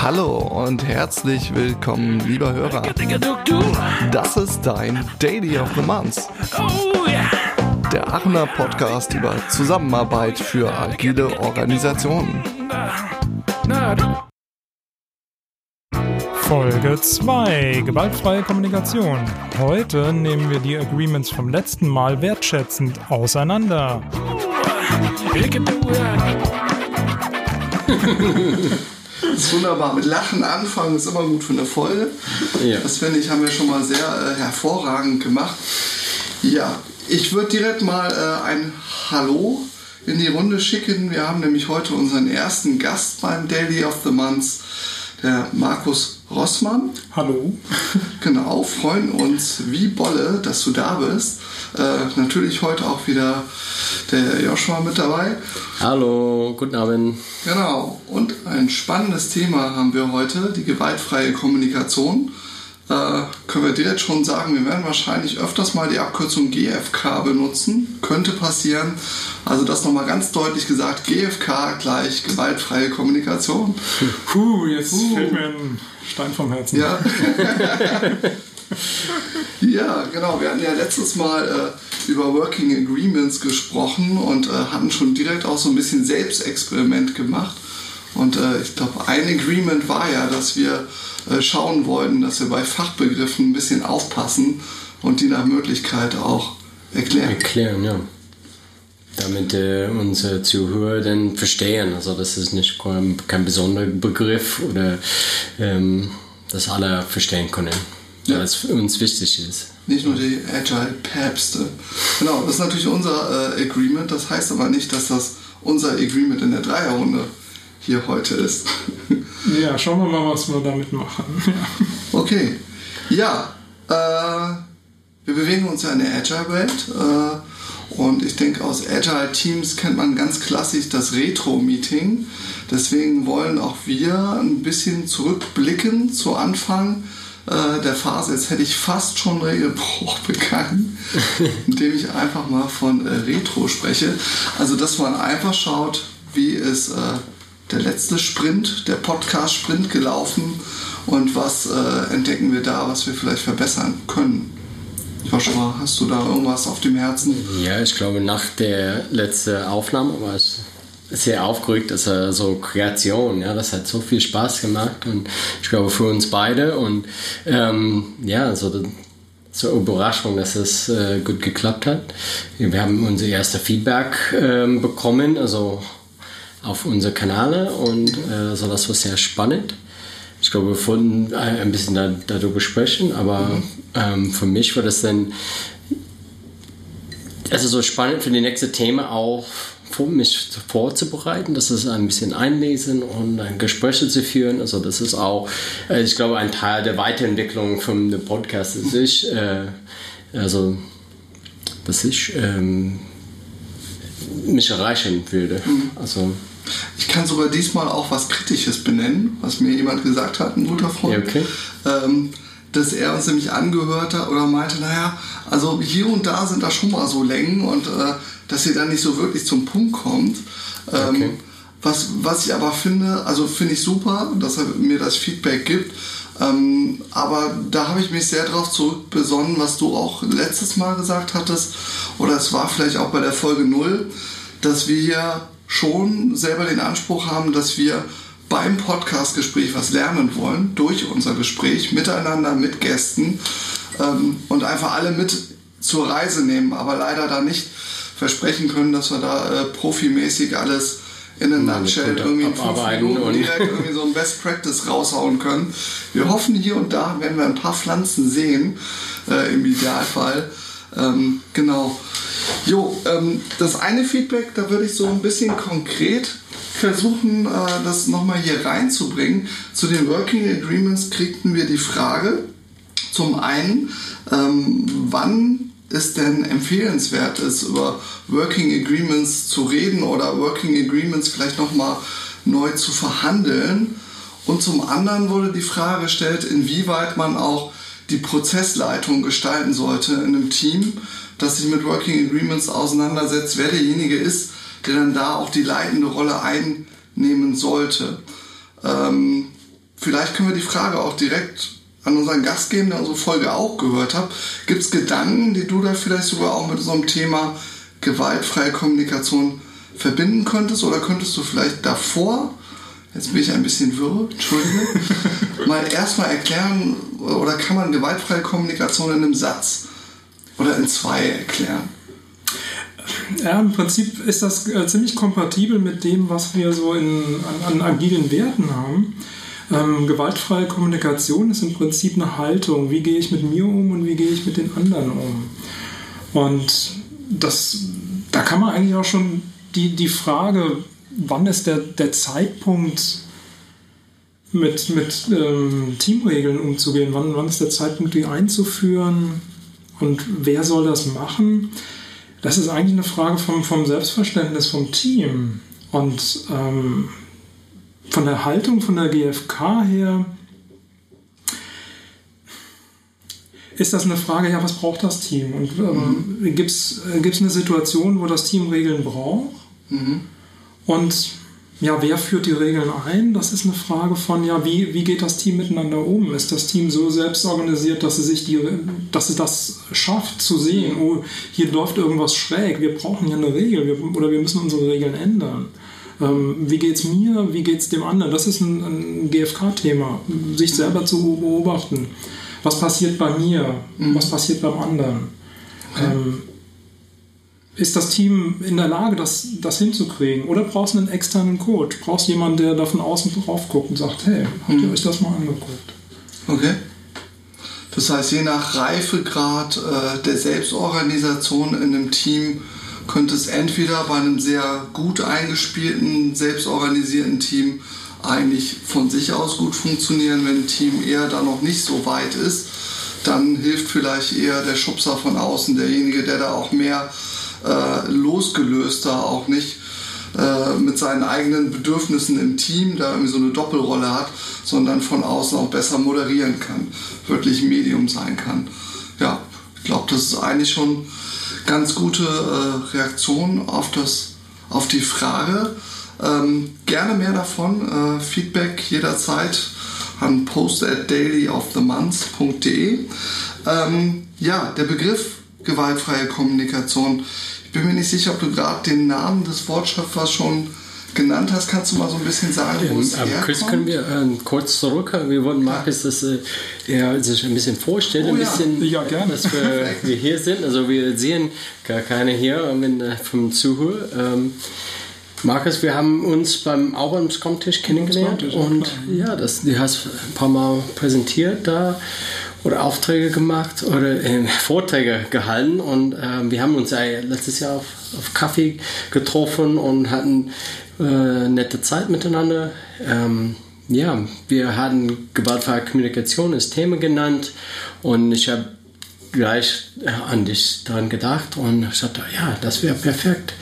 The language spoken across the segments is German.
Hallo und herzlich willkommen, lieber Hörer. Das ist dein Daily of the Month. Der Aachener Podcast über Zusammenarbeit für agile Organisationen. Folge 2 Gewaltfreie Kommunikation. Heute nehmen wir die Agreements vom letzten Mal wertschätzend auseinander. Das ist wunderbar. Mit Lachen anfangen ist immer gut für eine Folge. Ja. Das finde ich, haben wir schon mal sehr äh, hervorragend gemacht. Ja, ich würde direkt mal äh, ein Hallo in die Runde schicken. Wir haben nämlich heute unseren ersten Gast beim Daily of the Month, der Markus Rossmann. Hallo. Genau, freuen uns wie Bolle, dass du da bist. Äh, natürlich heute auch wieder der Joshua mit dabei. Hallo, guten Abend. Genau, und ein spannendes Thema haben wir heute, die gewaltfreie Kommunikation. Äh, können wir direkt schon sagen, wir werden wahrscheinlich öfters mal die Abkürzung GFK benutzen. Könnte passieren. Also das nochmal ganz deutlich gesagt, GFK gleich gewaltfreie Kommunikation. Puh, jetzt Puh. fällt mir ein Stein vom Herzen. Ja. ja, genau. Wir hatten ja letztes Mal äh, über Working Agreements gesprochen und äh, hatten schon direkt auch so ein bisschen Selbstexperiment gemacht. Und äh, ich glaube, ein Agreement war ja, dass wir schauen wollten, dass wir bei Fachbegriffen ein bisschen aufpassen und die nach Möglichkeit auch erklären. Erklären, ja. Damit äh, unsere Zuhörer dann verstehen. Also das ist nicht kein, kein besonderer Begriff oder ähm, dass alle verstehen können ja. was für uns wichtig ist. Nicht nur die Agile Päpste. Genau, das ist natürlich unser äh, Agreement. Das heißt aber nicht, dass das unser Agreement in der Dreierrunde hier heute ist. ja, schauen wir mal, was wir damit machen. okay. Ja, äh, wir bewegen uns ja in der Agile-Welt. Äh, und ich denke, aus Agile-Teams kennt man ganz klassisch das Retro-Meeting. Deswegen wollen auch wir ein bisschen zurückblicken zu Anfang äh, der Phase. Jetzt hätte ich fast schon Regelbruch begangen, indem ich einfach mal von äh, Retro spreche. Also, dass man einfach schaut, wie äh, der letzte Sprint, der Podcast-Sprint gelaufen und was äh, entdecken wir da, was wir vielleicht verbessern können. Joshua, hast du da irgendwas auf dem Herzen? Ja, ich glaube, nach der letzten Aufnahme war es sehr aufgeregt, also so Kreation, ja, das hat so viel Spaß gemacht und ich glaube für uns beide und ähm, ja, so zur Überraschung, dass es äh, gut geklappt hat. Wir haben unser erstes Feedback ähm, bekommen, also auf unsere Kanäle und äh, also das war sehr spannend. Ich glaube, wir wollten äh, ein bisschen da, darüber sprechen, aber mhm. ähm, für mich war das dann also so spannend für die nächste Thema auch mich vorzubereiten, das ist ein bisschen einlesen und ein Gespräche zu führen. Also das ist auch, äh, ich glaube, ein Teil der Weiterentwicklung vom Podcast ist ich, äh, also dass ich ähm, mich erreichen würde. Mhm. Also ich kann sogar diesmal auch was Kritisches benennen, was mir jemand gesagt hat, ein guter Freund. Okay. Ähm, dass er uns nämlich angehört hat oder meinte, naja, also hier und da sind da schon mal so Längen und äh, dass ihr dann nicht so wirklich zum Punkt kommt. Ähm, okay. was, was ich aber finde, also finde ich super, dass er mir das Feedback gibt. Ähm, aber da habe ich mich sehr darauf zurückbesonnen, was du auch letztes Mal gesagt hattest, oder es war vielleicht auch bei der Folge 0, dass wir hier schon selber den Anspruch haben, dass wir beim Podcastgespräch was lernen wollen, durch unser Gespräch, miteinander, mit Gästen ähm, und einfach alle mit zur Reise nehmen, aber leider da nicht versprechen können, dass wir da äh, profimäßig alles in a nutshell irgendwie in fünf Minuten direkt irgendwie so ein Best Practice raushauen können. Wir hoffen hier und da werden wir ein paar Pflanzen sehen, äh, im Idealfall. Ähm, genau. Jo, ähm, das eine Feedback, da würde ich so ein bisschen konkret versuchen, äh, das nochmal hier reinzubringen. Zu den Working Agreements kriegten wir die Frage, zum einen, ähm, wann es denn empfehlenswert ist, über Working Agreements zu reden oder Working Agreements vielleicht nochmal neu zu verhandeln. Und zum anderen wurde die Frage gestellt, inwieweit man auch die Prozessleitung gestalten sollte in einem Team, das sich mit Working Agreements auseinandersetzt, wer derjenige ist, der dann da auch die leitende Rolle einnehmen sollte. Ähm, vielleicht können wir die Frage auch direkt an unseren Gast geben, der unsere Folge auch gehört hat. Gibt es Gedanken, die du da vielleicht sogar auch mit einem Thema gewaltfreie Kommunikation verbinden könntest? Oder könntest du vielleicht davor, jetzt bin ich ein bisschen wirr, Entschuldige, mal erstmal erklären, oder kann man gewaltfreie Kommunikation in einem Satz oder in zwei erklären? Ja, im Prinzip ist das äh, ziemlich kompatibel mit dem, was wir so in, an, an agilen Werten haben. Ähm, gewaltfreie Kommunikation ist im Prinzip eine Haltung. Wie gehe ich mit mir um und wie gehe ich mit den anderen um? Und das, da kann man eigentlich auch schon die, die Frage, wann ist der, der Zeitpunkt, mit, mit ähm, Teamregeln umzugehen, wann, wann ist der Zeitpunkt, die einzuführen und wer soll das machen? Das ist eigentlich eine Frage vom, vom Selbstverständnis vom Team. Und ähm, von der Haltung von der GfK her ist das eine Frage, ja, was braucht das Team? Und ähm, mhm. gibt es eine Situation, wo das Team Regeln braucht? Mhm. Und ja, wer führt die Regeln ein? Das ist eine Frage von, ja, wie, wie geht das Team miteinander um? Ist das Team so selbst organisiert, dass es sich die, dass es das schafft zu sehen, oh, hier läuft irgendwas schräg, wir brauchen hier eine Regel wir, oder wir müssen unsere Regeln ändern? Ähm, wie geht es mir, wie geht es dem anderen? Das ist ein, ein GFK-Thema, sich selber zu beobachten. Was passiert bei mir? Mhm. Was passiert beim anderen? Ähm, ist das Team in der Lage, das, das hinzukriegen? Oder brauchst du einen externen Coach? Brauchst du jemanden, der da von außen drauf guckt und sagt, hey, habt ihr mhm. euch das mal angeguckt? Okay. Das heißt, je nach Reifegrad äh, der Selbstorganisation in einem Team könnte es entweder bei einem sehr gut eingespielten, selbstorganisierten Team eigentlich von sich aus gut funktionieren, wenn ein Team eher da noch nicht so weit ist, dann hilft vielleicht eher der Schubser von außen, derjenige, der da auch mehr äh, losgelöster, auch nicht äh, mit seinen eigenen Bedürfnissen im Team da irgendwie so eine Doppelrolle hat, sondern von außen auch besser moderieren kann, wirklich Medium sein kann. Ja, ich glaube, das ist eigentlich schon ganz gute äh, Reaktion auf, das, auf die Frage. Ähm, gerne mehr davon. Äh, Feedback jederzeit an post at dailyofthemonth.de. Ähm, ja, der Begriff gewaltfreie Kommunikation. Ich bin mir nicht sicher, ob du gerade den Namen des Wortschöpfers schon genannt hast, kannst du mal so ein bisschen sagen, wo es ähm, Chris, können wir äh, kurz zurück? Wir wollen Markus, dass äh, er sich ein bisschen vorstellt, oh, ein bisschen, ja, gerne. dass wir, wir, hier sind. Also wir sehen gar keine hier wenn, äh, vom Zuhör. Ähm, Markus, wir haben uns beim auch beim Stammtisch kennengelernt und ja, das, du hast ein paar Mal präsentiert da oder Aufträge gemacht oder äh, Vorträge gehalten und äh, wir haben uns ja letztes Jahr auf, auf Kaffee getroffen und hatten äh, nette Zeit miteinander. Ähm, ja, wir hatten gewaltfreie Kommunikation als Thema genannt und ich habe gleich äh, an dich daran gedacht und ich sagte, ja, das wäre perfekt.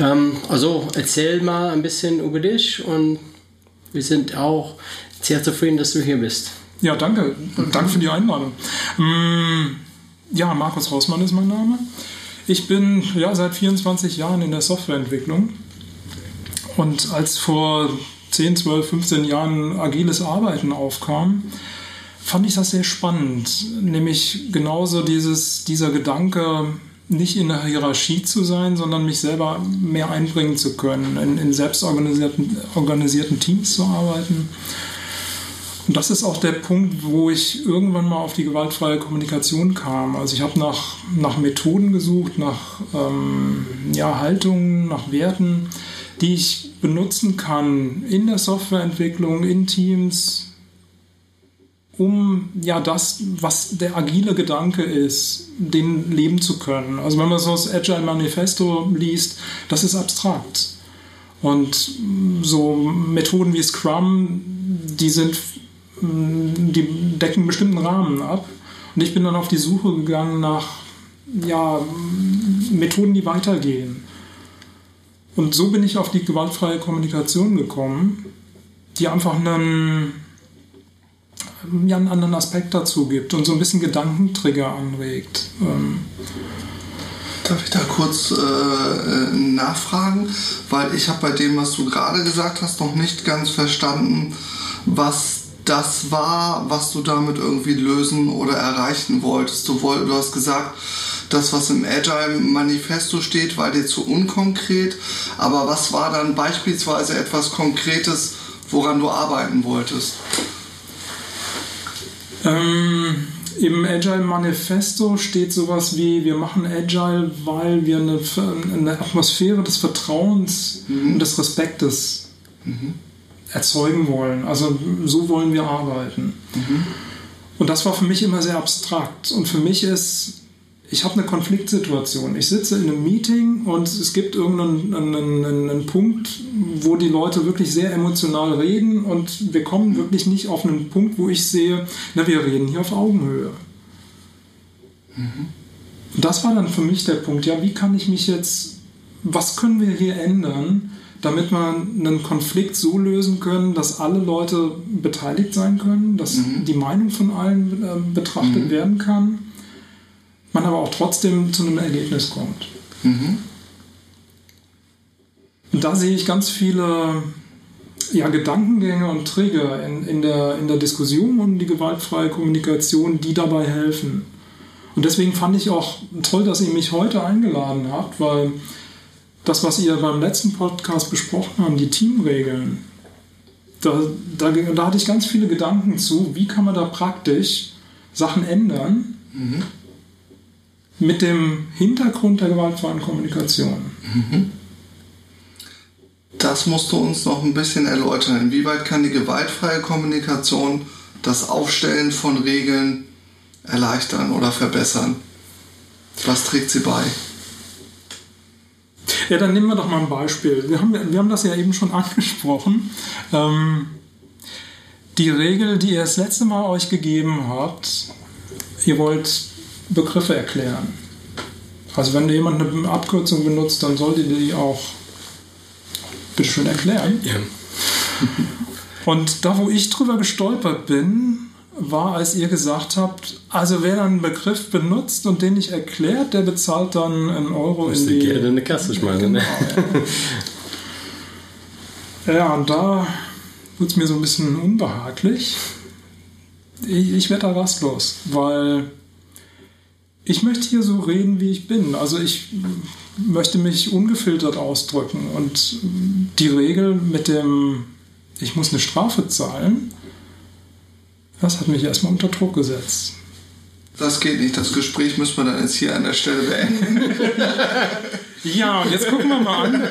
Ähm, also erzähl mal ein bisschen über dich und wir sind auch sehr zufrieden, dass du hier bist. Ja, danke. Danke für die Einladung. Mm, ja, Markus Hausmann ist mein Name. Ich bin ja, seit 24 Jahren in der Softwareentwicklung. Und als vor 10, 12, 15 Jahren agiles Arbeiten aufkam, fand ich das sehr spannend. Nämlich genauso dieses, dieser Gedanke, nicht in der Hierarchie zu sein, sondern mich selber mehr einbringen zu können, in, in selbstorganisierten organisierten Teams zu arbeiten und das ist auch der Punkt, wo ich irgendwann mal auf die gewaltfreie Kommunikation kam. Also ich habe nach, nach Methoden gesucht, nach ähm, ja, Haltungen, nach Werten, die ich benutzen kann in der Softwareentwicklung, in Teams, um ja das, was der agile Gedanke ist, den leben zu können. Also wenn man so das Agile Manifesto liest, das ist abstrakt. Und so Methoden wie Scrum, die sind die decken einen bestimmten Rahmen ab. Und ich bin dann auf die Suche gegangen nach ja, Methoden, die weitergehen. Und so bin ich auf die gewaltfreie Kommunikation gekommen, die einfach einen, ja, einen anderen Aspekt dazu gibt und so ein bisschen Gedankentrigger anregt. Ähm, Darf ich da kurz äh, nachfragen? Weil ich habe bei dem, was du gerade gesagt hast, noch nicht ganz verstanden, was das war, was du damit irgendwie lösen oder erreichen wolltest. Du, woll, du hast gesagt, das, was im Agile Manifesto steht, war dir zu unkonkret. Aber was war dann beispielsweise etwas Konkretes, woran du arbeiten wolltest? Ähm, Im Agile Manifesto steht sowas wie, wir machen Agile, weil wir eine, eine Atmosphäre des Vertrauens mhm. und des Respektes mhm. Erzeugen wollen. Also so wollen wir arbeiten. Mhm. Und das war für mich immer sehr abstrakt. Und für mich ist ich habe eine Konfliktsituation. Ich sitze in einem Meeting und es gibt irgendeinen einen, einen, einen, Punkt, wo die Leute wirklich sehr emotional reden und wir kommen wirklich nicht auf einen Punkt, wo ich sehe, na, wir reden hier auf Augenhöhe. Mhm. Und das war dann für mich der Punkt, ja, wie kann ich mich jetzt, was können wir hier ändern, damit wir einen Konflikt so lösen können, dass alle Leute beteiligt sein können, dass mhm. die Meinung von allen äh, betrachtet mhm. werden kann man aber auch trotzdem zu einem Ergebnis kommt. Mhm. Und da sehe ich ganz viele ja, Gedankengänge und Trigger in, in, der, in der Diskussion um die gewaltfreie Kommunikation, die dabei helfen. Und deswegen fand ich auch toll, dass ihr mich heute eingeladen habt, weil das, was ihr beim letzten Podcast besprochen habt, die Teamregeln, da, da, da hatte ich ganz viele Gedanken zu, wie kann man da praktisch Sachen ändern, mhm mit dem Hintergrund der gewaltfreien Kommunikation. Mhm. Das musst du uns noch ein bisschen erläutern. Inwieweit kann die gewaltfreie Kommunikation das Aufstellen von Regeln erleichtern oder verbessern? Was trägt sie bei? Ja, dann nehmen wir doch mal ein Beispiel. Wir haben, wir haben das ja eben schon angesprochen. Ähm, die Regel, die ihr das letzte Mal euch gegeben habt, ihr wollt Begriffe erklären. Also wenn jemand eine Abkürzung benutzt, dann sollte die auch bitte schön erklären. Ja. Und da, wo ich drüber gestolpert bin, war, als ihr gesagt habt, also wer dann einen Begriff benutzt und den nicht erklärt, der bezahlt dann einen Euro in die... Geld in eine Kasse schmeißen, ne? Genau, ja. ja, und da wird es mir so ein bisschen unbehaglich. Ich, ich werde da rastlos, weil ich möchte hier so reden, wie ich bin. Also ich möchte mich ungefiltert ausdrücken. Und die Regel mit dem, ich muss eine Strafe zahlen, das hat mich erstmal unter Druck gesetzt. Das geht nicht. Das Gespräch müssen wir dann jetzt hier an der Stelle beenden. ja, und jetzt gucken wir mal an.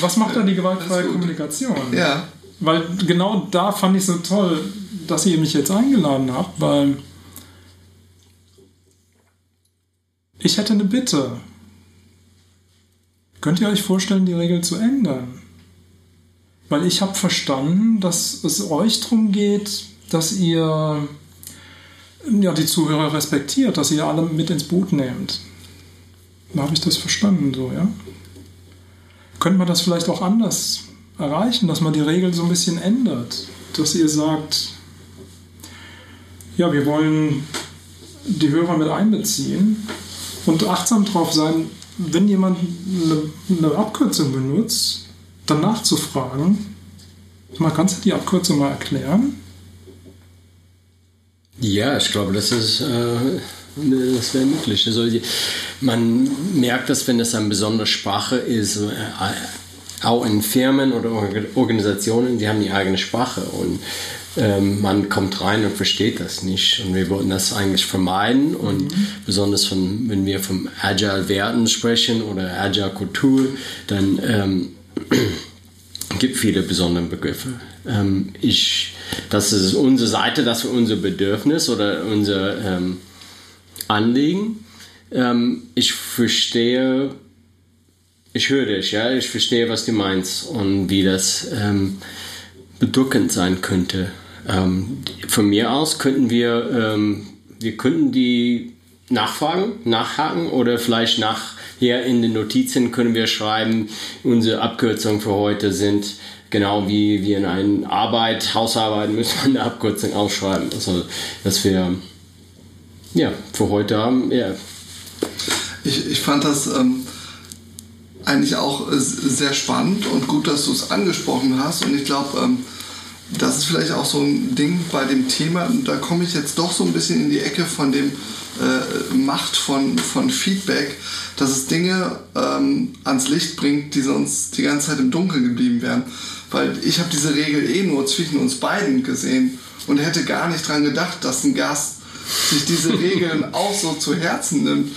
Was macht da die gewaltfreie Kommunikation? Ja. Weil genau da fand ich so toll, dass ihr mich jetzt eingeladen habt, weil Ich hätte eine Bitte. Könnt ihr euch vorstellen, die Regel zu ändern? Weil ich habe verstanden, dass es euch darum geht, dass ihr ja, die Zuhörer respektiert, dass ihr alle mit ins Boot nehmt. Da habe ich das verstanden, so, ja? Könnte man das vielleicht auch anders erreichen, dass man die Regel so ein bisschen ändert? Dass ihr sagt, ja, wir wollen die Hörer mit einbeziehen und achtsam drauf sein, wenn jemand eine, eine Abkürzung benutzt, dann nachzufragen. Mal, kannst du die Abkürzung mal erklären? Ja, ich glaube, das ist äh, das wäre möglich. Also, man merkt das, wenn es eine besondere Sprache ist, äh, auch in Firmen oder Organisationen, die haben die eigene Sprache und ähm, man kommt rein und versteht das nicht. Und wir wollten das eigentlich vermeiden. Und mhm. besonders von, wenn wir vom Agile-Werten sprechen oder Agile-Kultur, dann ähm, gibt viele besondere Begriffe. Ähm, ich, das ist unsere Seite, das ist unser Bedürfnis oder unser ähm, Anliegen. Ähm, ich verstehe, ich höre dich, ja, ich verstehe, was du meinst und wie das ähm, bedrückend sein könnte ähm, von mir aus könnten wir, ähm, wir könnten die nachfragen, nachhaken oder vielleicht nachher in den Notizen können wir schreiben, unsere Abkürzungen für heute sind genau wie wir in einer Arbeit, Hausarbeit müssen wir eine Abkürzung ausschreiben. Also, dass wir ja, für heute haben, ja, Ich, ich fand das ähm, eigentlich auch äh, sehr spannend und gut, dass du es angesprochen hast. Und ich glaube, ähm, das ist vielleicht auch so ein Ding bei dem Thema, da komme ich jetzt doch so ein bisschen in die Ecke von dem äh, Macht von, von Feedback, dass es Dinge ähm, ans Licht bringt, die sonst die ganze Zeit im Dunkeln geblieben wären. Weil ich habe diese Regel eh nur zwischen uns beiden gesehen und hätte gar nicht dran gedacht, dass ein Gast sich diese Regeln auch so zu Herzen nimmt.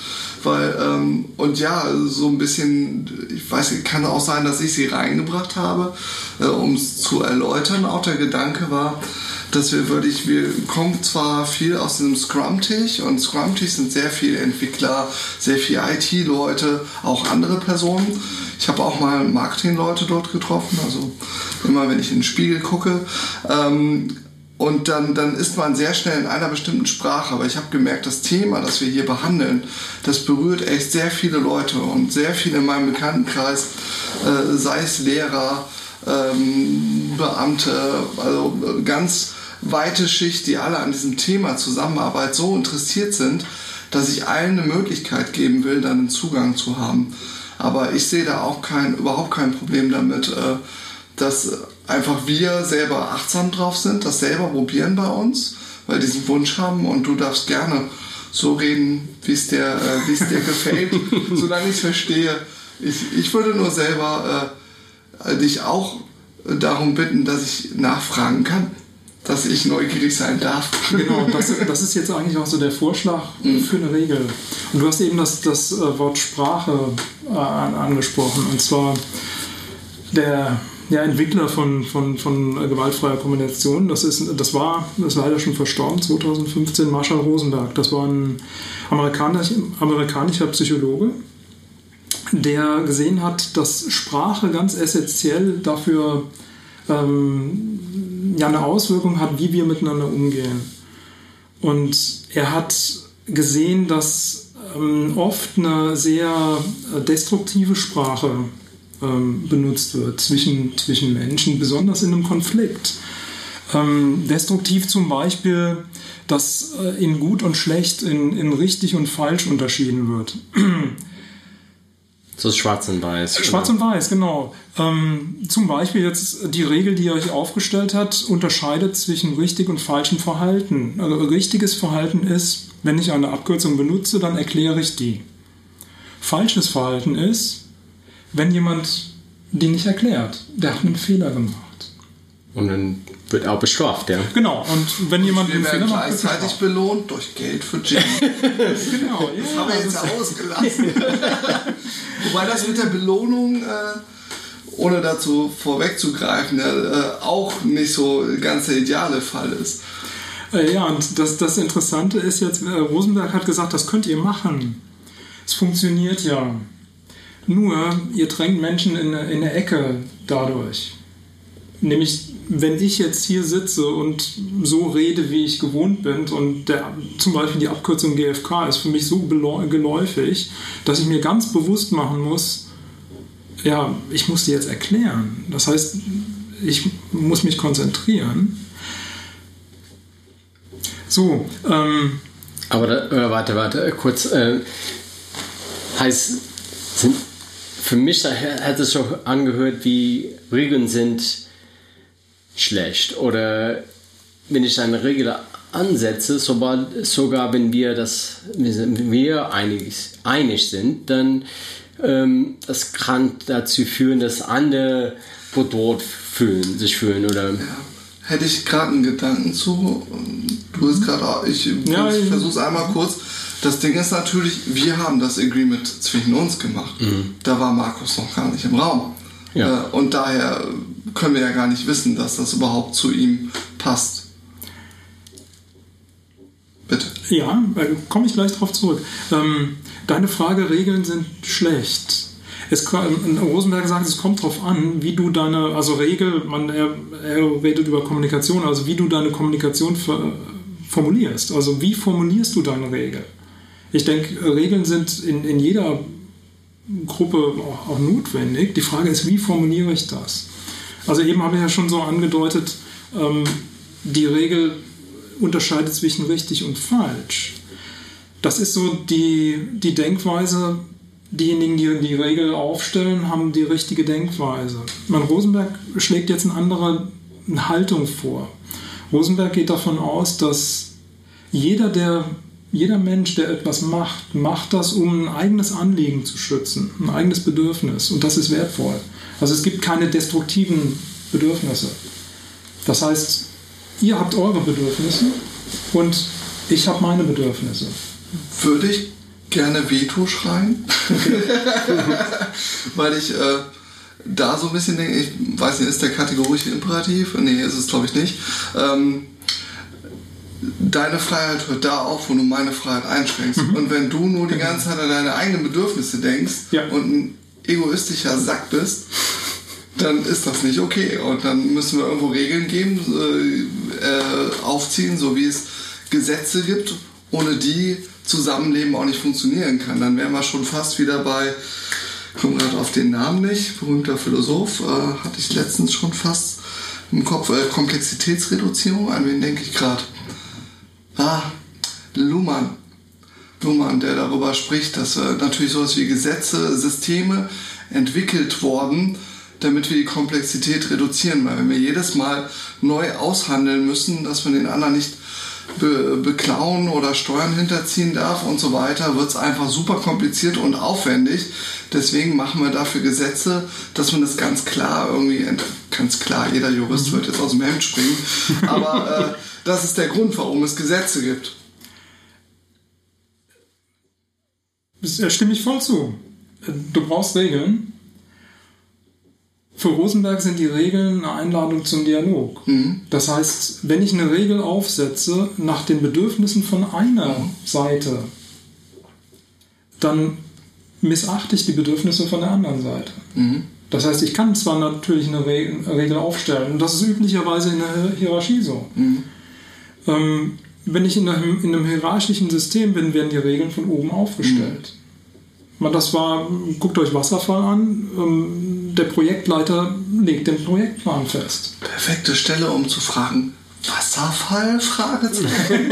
Weil, ähm, und ja, so ein bisschen, ich weiß, kann auch sein, dass ich sie reingebracht habe, äh, um es zu erläutern. Auch der Gedanke war, dass wir wirklich, wir kommen zwar viel aus diesem Scrum-Tisch und Scrum-Tisch sind sehr viele Entwickler, sehr viele IT-Leute, auch andere Personen. Ich habe auch mal Marketing-Leute dort getroffen, also immer wenn ich in den Spiegel gucke. Ähm, und dann, dann ist man sehr schnell in einer bestimmten Sprache. Aber ich habe gemerkt, das Thema, das wir hier behandeln, das berührt echt sehr viele Leute und sehr viele in meinem Bekanntenkreis, äh, sei es Lehrer, ähm, Beamte, also ganz weite Schicht, die alle an diesem Thema Zusammenarbeit so interessiert sind, dass ich allen eine Möglichkeit geben will, dann einen Zugang zu haben. Aber ich sehe da auch kein, überhaupt kein Problem damit, äh, dass einfach wir selber achtsam drauf sind, das selber probieren bei uns, weil die diesen Wunsch haben und du darfst gerne so reden, wie es dir, äh, dir gefällt, solange ich es verstehe. Ich, ich würde nur selber äh, dich auch darum bitten, dass ich nachfragen kann, dass ich neugierig sein darf. Genau, das, das ist jetzt eigentlich auch so der Vorschlag mhm. für eine Regel. Und du hast eben das, das äh, Wort Sprache äh, angesprochen. Und zwar der ja, Entwickler von, von, von gewaltfreier Kommunikation. Das, ist, das war, das ist leider schon verstorben, 2015, Marshall Rosenberg. Das war ein amerikanisch, amerikanischer Psychologe, der gesehen hat, dass Sprache ganz essentiell dafür ähm, ja, eine Auswirkung hat, wie wir miteinander umgehen. Und er hat gesehen, dass ähm, oft eine sehr destruktive Sprache ähm, benutzt wird zwischen, zwischen Menschen, besonders in einem Konflikt. Ähm, destruktiv zum Beispiel, dass äh, in gut und schlecht, in, in richtig und falsch unterschieden wird. So schwarz und weiß. Schwarz und weiß, genau. Ähm, zum Beispiel jetzt die Regel, die ihr euch aufgestellt hat, unterscheidet zwischen richtig und falschem Verhalten. Also richtiges Verhalten ist, wenn ich eine Abkürzung benutze, dann erkläre ich die. Falsches Verhalten ist, wenn jemand die nicht erklärt, der hat einen Fehler gemacht. Und dann wird auch bestraft, ja. Genau, und wenn jemand einen Fehler macht, wird gleichzeitig belohnt durch Geld für Jim. genau, das ja, haben wir jetzt ausgelassen. Wobei das mit der Belohnung, äh, ohne dazu vorwegzugreifen, äh, auch nicht so ganz der ideale Fall ist. Äh, ja, und das, das Interessante ist jetzt, äh, Rosenberg hat gesagt, das könnt ihr machen. Es funktioniert ja. Nur, ihr drängt Menschen in eine, in eine Ecke dadurch. Nämlich, wenn ich jetzt hier sitze und so rede, wie ich gewohnt bin, und der, zum Beispiel die Abkürzung GFK ist für mich so geläufig, dass ich mir ganz bewusst machen muss, ja, ich muss die jetzt erklären. Das heißt, ich muss mich konzentrieren. So. Ähm, Aber da, äh, warte, warte, kurz. Äh, heißt, sind für mich hat es schon angehört, wie Regeln sind schlecht. Oder wenn ich eine Regel ansetze, sobald, sogar wenn wir das wir einig, einig sind, dann ähm, das kann dazu führen, dass andere bedroht fühlen, sich fühlen oder. Ja. Hätte ich gerade einen Gedanken zu. Du bist gerade, ich, ja, ich versuche es einmal kurz. Das Ding ist natürlich, wir haben das Agreement zwischen uns gemacht. Mhm. Da war Markus noch gar nicht im Raum. Ja. Äh, und daher können wir ja gar nicht wissen, dass das überhaupt zu ihm passt. Bitte. Ja, äh, komme ich gleich darauf zurück. Ähm, deine Frage, Regeln sind schlecht. Es, Rosenberg sagt, es kommt darauf an, wie du deine, also Regel, man, er, er redet über Kommunikation, also wie du deine Kommunikation formulierst. Also wie formulierst du deine Regel? Ich denke, Regeln sind in, in jeder Gruppe auch, auch, notwendig. Die Frage ist, wie formuliere ich das? Also eben habe ich ja schon so angedeutet, ähm, die Regel unterscheidet zwischen richtig und falsch. das ist so die, die Denkweise, diejenigen, die die Regel aufstellen, haben die richtige Denkweise. Man Rosenberg schlägt jetzt eine andere Haltung vor. Rosenberg geht davon aus, dass jeder, der, jeder Mensch, der etwas macht, macht das, um ein eigenes Anliegen zu schützen, ein eigenes Bedürfnis. Und das ist wertvoll. Also es gibt keine destruktiven Bedürfnisse. Das heißt, ihr habt eure Bedürfnisse und ich habe meine Bedürfnisse. Würde ich gerne Veto schreien, weil ich äh, da so ein bisschen denke, ich weiß nicht, ist der kategorische Imperativ? Nee, ist es glaube ich nicht. Ähm, deine Freiheit hört da auf, wo du meine Freiheit einschränkst. Mhm. Und wenn du nur die genau. ganze Zeit an deine eigenen Bedürfnisse denkst ja. und ein egoistischer Sack bist, dann ist das nicht okay. Und dann müssen wir irgendwo Regeln geben, äh, aufziehen, so wie es Gesetze gibt, ohne die Zusammenleben auch nicht funktionieren kann. Dann wären wir schon fast wieder bei, ich komme gerade auf den Namen nicht, berühmter Philosoph, äh, hatte ich letztens schon fast im Kopf, äh, Komplexitätsreduzierung, an wen denke ich gerade? Ah, Luhmann. Luhmann, der darüber spricht, dass äh, natürlich sowas wie Gesetze, Systeme entwickelt worden, damit wir die Komplexität reduzieren. Weil wenn wir jedes Mal neu aushandeln müssen, dass wir den anderen nicht be beklauen oder Steuern hinterziehen darf und so weiter, wird es einfach super kompliziert und aufwendig. Deswegen machen wir dafür Gesetze, dass man das ganz klar irgendwie, ganz klar, jeder Jurist mhm. wird jetzt aus dem Hemd springen, aber äh, das ist der Grund, warum es Gesetze gibt. Das stimme ich voll zu. Du brauchst Regeln für Rosenberg sind die Regeln eine Einladung zum Dialog. Mhm. Das heißt, wenn ich eine Regel aufsetze nach den Bedürfnissen von einer mhm. Seite, dann missachte ich die Bedürfnisse von der anderen Seite. Mhm. Das heißt, ich kann zwar natürlich eine Regel aufstellen, und das ist üblicherweise in der Hierarchie so. Mhm. Ähm, wenn ich in einem, in einem, hierarchischen System bin, werden die Regeln von oben aufgestellt. Das war, guckt euch Wasserfall an, ähm, der Projektleiter legt den Projektplan fest. Perfekte Stelle, um zu fragen, Wasserfall? Fragezeichen.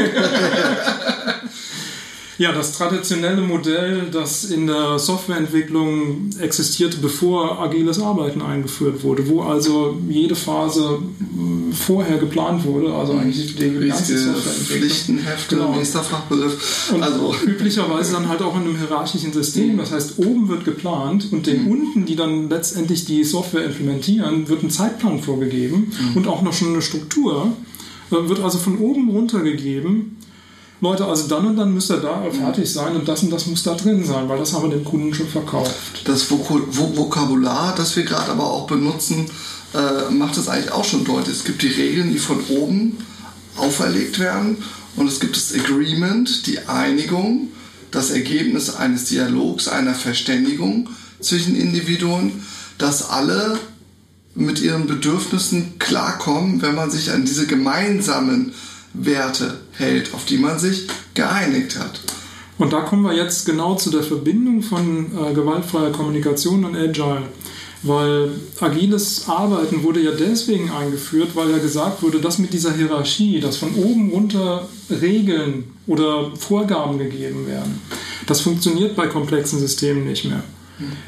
Ja, das traditionelle Modell, das in der Softwareentwicklung existierte, bevor agiles Arbeiten eingeführt wurde, wo also jede Phase hm, vorher geplant wurde, also mhm. eigentlich die ganze Softwareentwicklung. Pflichtenhefte, genau. nächster Fachbegriff. Und also. üblicherweise dann halt auch in einem hierarchischen System. Das heißt, oben wird geplant und den mhm. unten, die dann letztendlich die Software implementieren, wird ein Zeitplan vorgegeben mhm. und auch noch schon eine Struktur. Äh, wird also von oben runter gegeben Leute, also dann und dann müsst ihr da fertig sein und das und das muss da drin sein, weil das haben wir dem Kunden schon verkauft. Das Vokabular, das wir gerade aber auch benutzen, äh, macht es eigentlich auch schon deutlich. Es gibt die Regeln, die von oben auferlegt werden und es gibt das Agreement, die Einigung, das Ergebnis eines Dialogs, einer Verständigung zwischen Individuen, dass alle mit ihren Bedürfnissen klarkommen, wenn man sich an diese gemeinsamen Werte hält, auf die man sich geeinigt hat. Und da kommen wir jetzt genau zu der Verbindung von äh, gewaltfreier Kommunikation und Agile. Weil agiles Arbeiten wurde ja deswegen eingeführt, weil ja gesagt wurde, dass mit dieser Hierarchie, dass von oben runter Regeln oder Vorgaben gegeben werden, das funktioniert bei komplexen Systemen nicht mehr.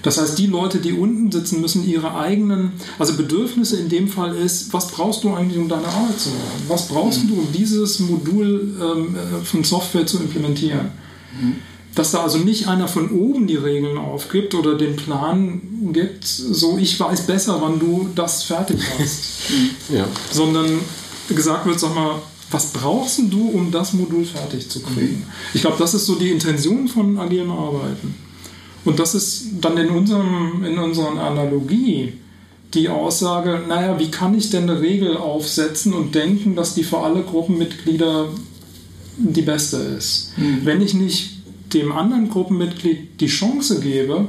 Das heißt, die Leute, die unten sitzen, müssen ihre eigenen, also Bedürfnisse in dem Fall ist, was brauchst du eigentlich, um deine Arbeit zu machen? Was brauchst du, um dieses Modul ähm, äh, von Software zu implementieren? Dass da also nicht einer von oben die Regeln aufgibt oder den Plan gibt, so ich weiß besser, wann du das fertig hast. ja. Sondern gesagt wird, sag mal, was brauchst du, um das Modul fertig zu kriegen? Ich glaube, das ist so die Intention von agilem Arbeiten. Und das ist dann in, unserem, in unserer Analogie die Aussage, naja, wie kann ich denn eine Regel aufsetzen und denken, dass die für alle Gruppenmitglieder die beste ist? Mhm. Wenn ich nicht dem anderen Gruppenmitglied die Chance gebe,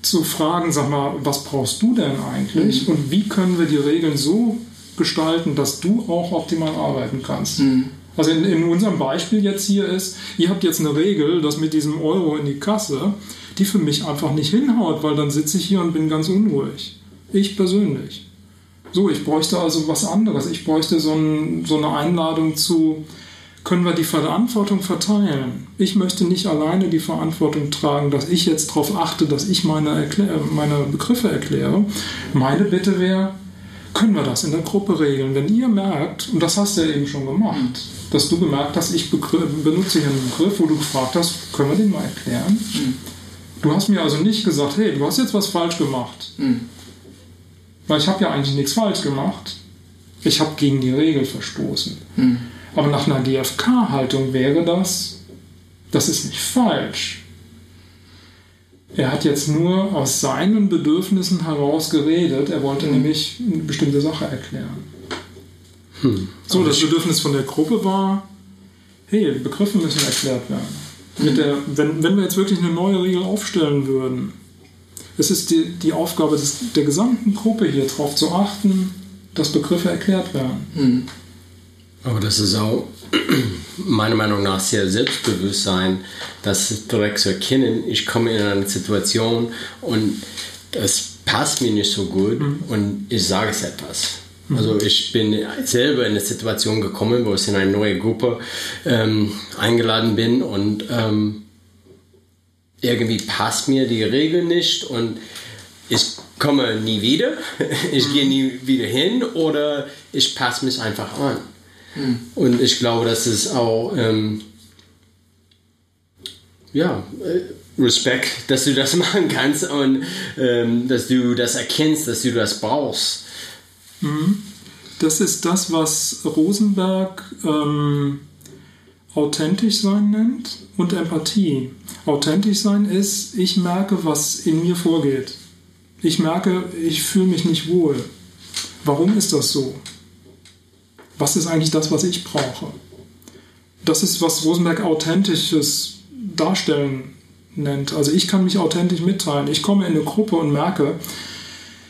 zu fragen, sag mal, was brauchst du denn eigentlich mhm. und wie können wir die Regeln so gestalten, dass du auch optimal arbeiten kannst. Mhm. Also in, in unserem Beispiel jetzt hier ist, ihr habt jetzt eine Regel, dass mit diesem Euro in die Kasse, die für mich einfach nicht hinhaut, weil dann sitze ich hier und bin ganz unruhig. Ich persönlich. So, ich bräuchte also was anderes. Ich bräuchte so, ein, so eine Einladung zu können wir die Verantwortung verteilen. Ich möchte nicht alleine die Verantwortung tragen, dass ich jetzt darauf achte, dass ich meine, Erklär meine Begriffe erkläre. Meine Bitte wäre, können wir das in der Gruppe regeln? Wenn ihr merkt, und das hast du ja eben schon gemacht, dass du gemerkt hast, ich benutze hier einen Begriff, wo du gefragt hast, können wir den mal erklären? Mhm. Du hast mir also nicht gesagt, hey, du hast jetzt was falsch gemacht. Mhm. Weil ich habe ja eigentlich nichts falsch gemacht. Ich habe gegen die Regel verstoßen. Mhm. Aber nach einer GFK-Haltung wäre das, das ist nicht falsch. Er hat jetzt nur aus seinen Bedürfnissen heraus geredet. Er wollte mhm. nämlich eine bestimmte Sache erklären. Hm. So, das Bedürfnis von der Gruppe war, hey, Begriffe müssen erklärt werden. Mit der, wenn, wenn wir jetzt wirklich eine neue Regel aufstellen würden, es ist die, die Aufgabe des, der gesamten Gruppe hier darauf zu achten, dass Begriffe erklärt werden. Mhm. Aber das ist auch meiner Meinung nach sehr Selbstbewusstsein, das direkt zu erkennen. Ich komme in eine Situation und das passt mir nicht so gut mhm. und ich sage es etwas. Mhm. Also ich bin selber in eine Situation gekommen, wo ich in eine neue Gruppe ähm, eingeladen bin und ähm, irgendwie passt mir die Regel nicht und ich komme nie wieder, ich mhm. gehe nie wieder hin oder ich passe mich einfach an. Mhm. Und ich glaube, das ist auch, ähm, ja, äh, Respekt, dass du das machen kannst und ähm, dass du das erkennst, dass du das brauchst. Mhm. Das ist das, was Rosenberg ähm, authentisch sein nennt und Empathie. Authentisch sein ist, ich merke, was in mir vorgeht. Ich merke, ich fühle mich nicht wohl. Warum ist das so? Was ist eigentlich das, was ich brauche? Das ist, was Rosenberg authentisches Darstellen nennt. Also ich kann mich authentisch mitteilen. Ich komme in eine Gruppe und merke,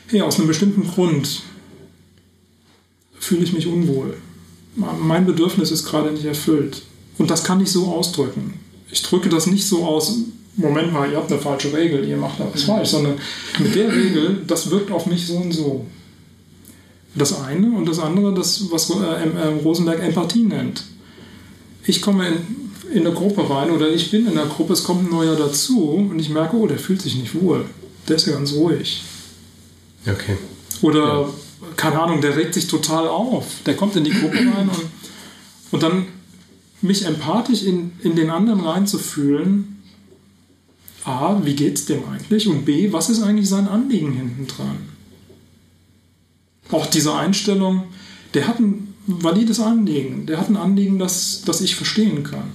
hey, aus einem bestimmten Grund fühle ich mich unwohl. Mein Bedürfnis ist gerade nicht erfüllt. Und das kann ich so ausdrücken. Ich drücke das nicht so aus, Moment mal, ihr habt eine falsche Regel, ihr macht da was falsch, sondern mit der Regel, das wirkt auf mich so und so. Das eine und das andere, das, was äh, äh, Rosenberg Empathie nennt. Ich komme in, in eine Gruppe rein oder ich bin in der Gruppe, es kommt ein neuer dazu und ich merke, oh, der fühlt sich nicht wohl. Der ist ja ganz ruhig. Okay. Oder, ja. Keine Ahnung, der regt sich total auf. Der kommt in die Gruppe rein und, und dann mich empathisch in, in den anderen reinzufühlen, A, wie geht es dem eigentlich? Und B, was ist eigentlich sein Anliegen hinten dran? Auch diese Einstellung, der hat ein valides Anliegen. Der hat ein Anliegen, das, das ich verstehen kann.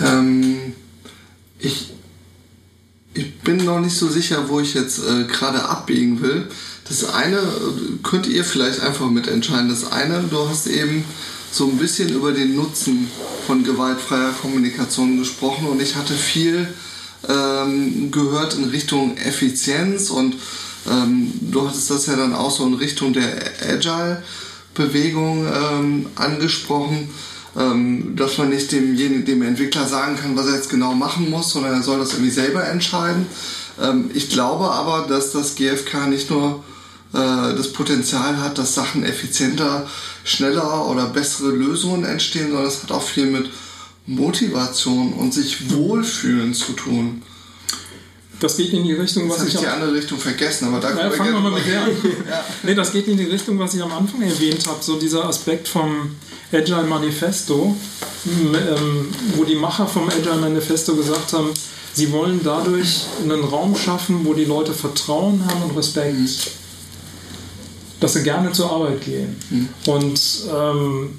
Ähm, bin noch nicht so sicher, wo ich jetzt äh, gerade abbiegen will. Das eine könnt ihr vielleicht einfach mitentscheiden. Das eine, du hast eben so ein bisschen über den Nutzen von gewaltfreier Kommunikation gesprochen und ich hatte viel ähm, gehört in Richtung Effizienz und ähm, du hattest das ja dann auch so in Richtung der Agile-Bewegung ähm, angesprochen, ähm, dass man nicht dem, dem Entwickler sagen kann, was er jetzt genau machen muss, sondern er soll das irgendwie selber entscheiden. Ähm, ich glaube aber, dass das GFK nicht nur äh, das Potenzial hat, dass Sachen effizienter, schneller oder bessere Lösungen entstehen, sondern es hat auch viel mit Motivation und sich wohlfühlen zu tun. Das geht in die Richtung, was Jetzt ich. Ich die andere Richtung vergessen, aber da naja, fangen wir mal mit der an. ja. Nee, das geht in die Richtung, was ich am Anfang erwähnt habe, so dieser Aspekt vom Agile Manifesto, ähm, wo die Macher vom Agile Manifesto gesagt haben, sie wollen dadurch einen Raum schaffen, wo die Leute Vertrauen haben und Respekt. Mhm dass sie gerne zur Arbeit gehen. Mhm. Und ähm,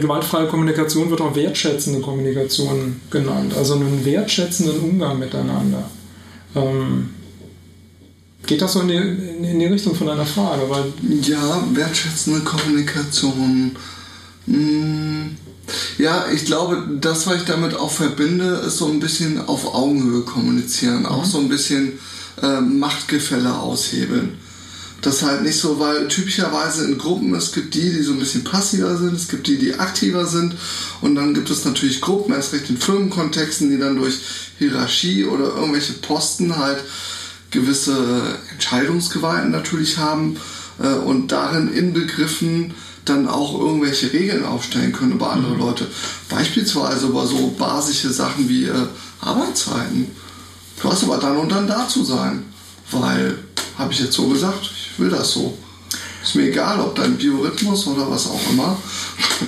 gewaltfreie Kommunikation wird auch wertschätzende Kommunikation genannt, also einen wertschätzenden Umgang miteinander. Ähm, geht das so in die, in die Richtung von deiner Frage? Weil ja, wertschätzende Kommunikation. Hm, ja, ich glaube, das, was ich damit auch verbinde, ist so ein bisschen auf Augenhöhe kommunizieren, mhm. auch so ein bisschen äh, Machtgefälle aushebeln. Das halt nicht so, weil typischerweise in Gruppen es gibt die, die so ein bisschen passiver sind, es gibt die, die aktiver sind und dann gibt es natürlich Gruppen, erst recht in Firmenkontexten, die dann durch Hierarchie oder irgendwelche Posten halt gewisse Entscheidungsgewalten natürlich haben äh, und darin inbegriffen dann auch irgendwelche Regeln aufstellen können über andere mhm. Leute. Beispielsweise über so basische Sachen wie äh, Arbeitszeiten. Du hast aber dann und dann da zu sein, weil, habe ich jetzt so gesagt, ich will das so. Ist mir egal, ob dein Biorhythmus oder was auch immer.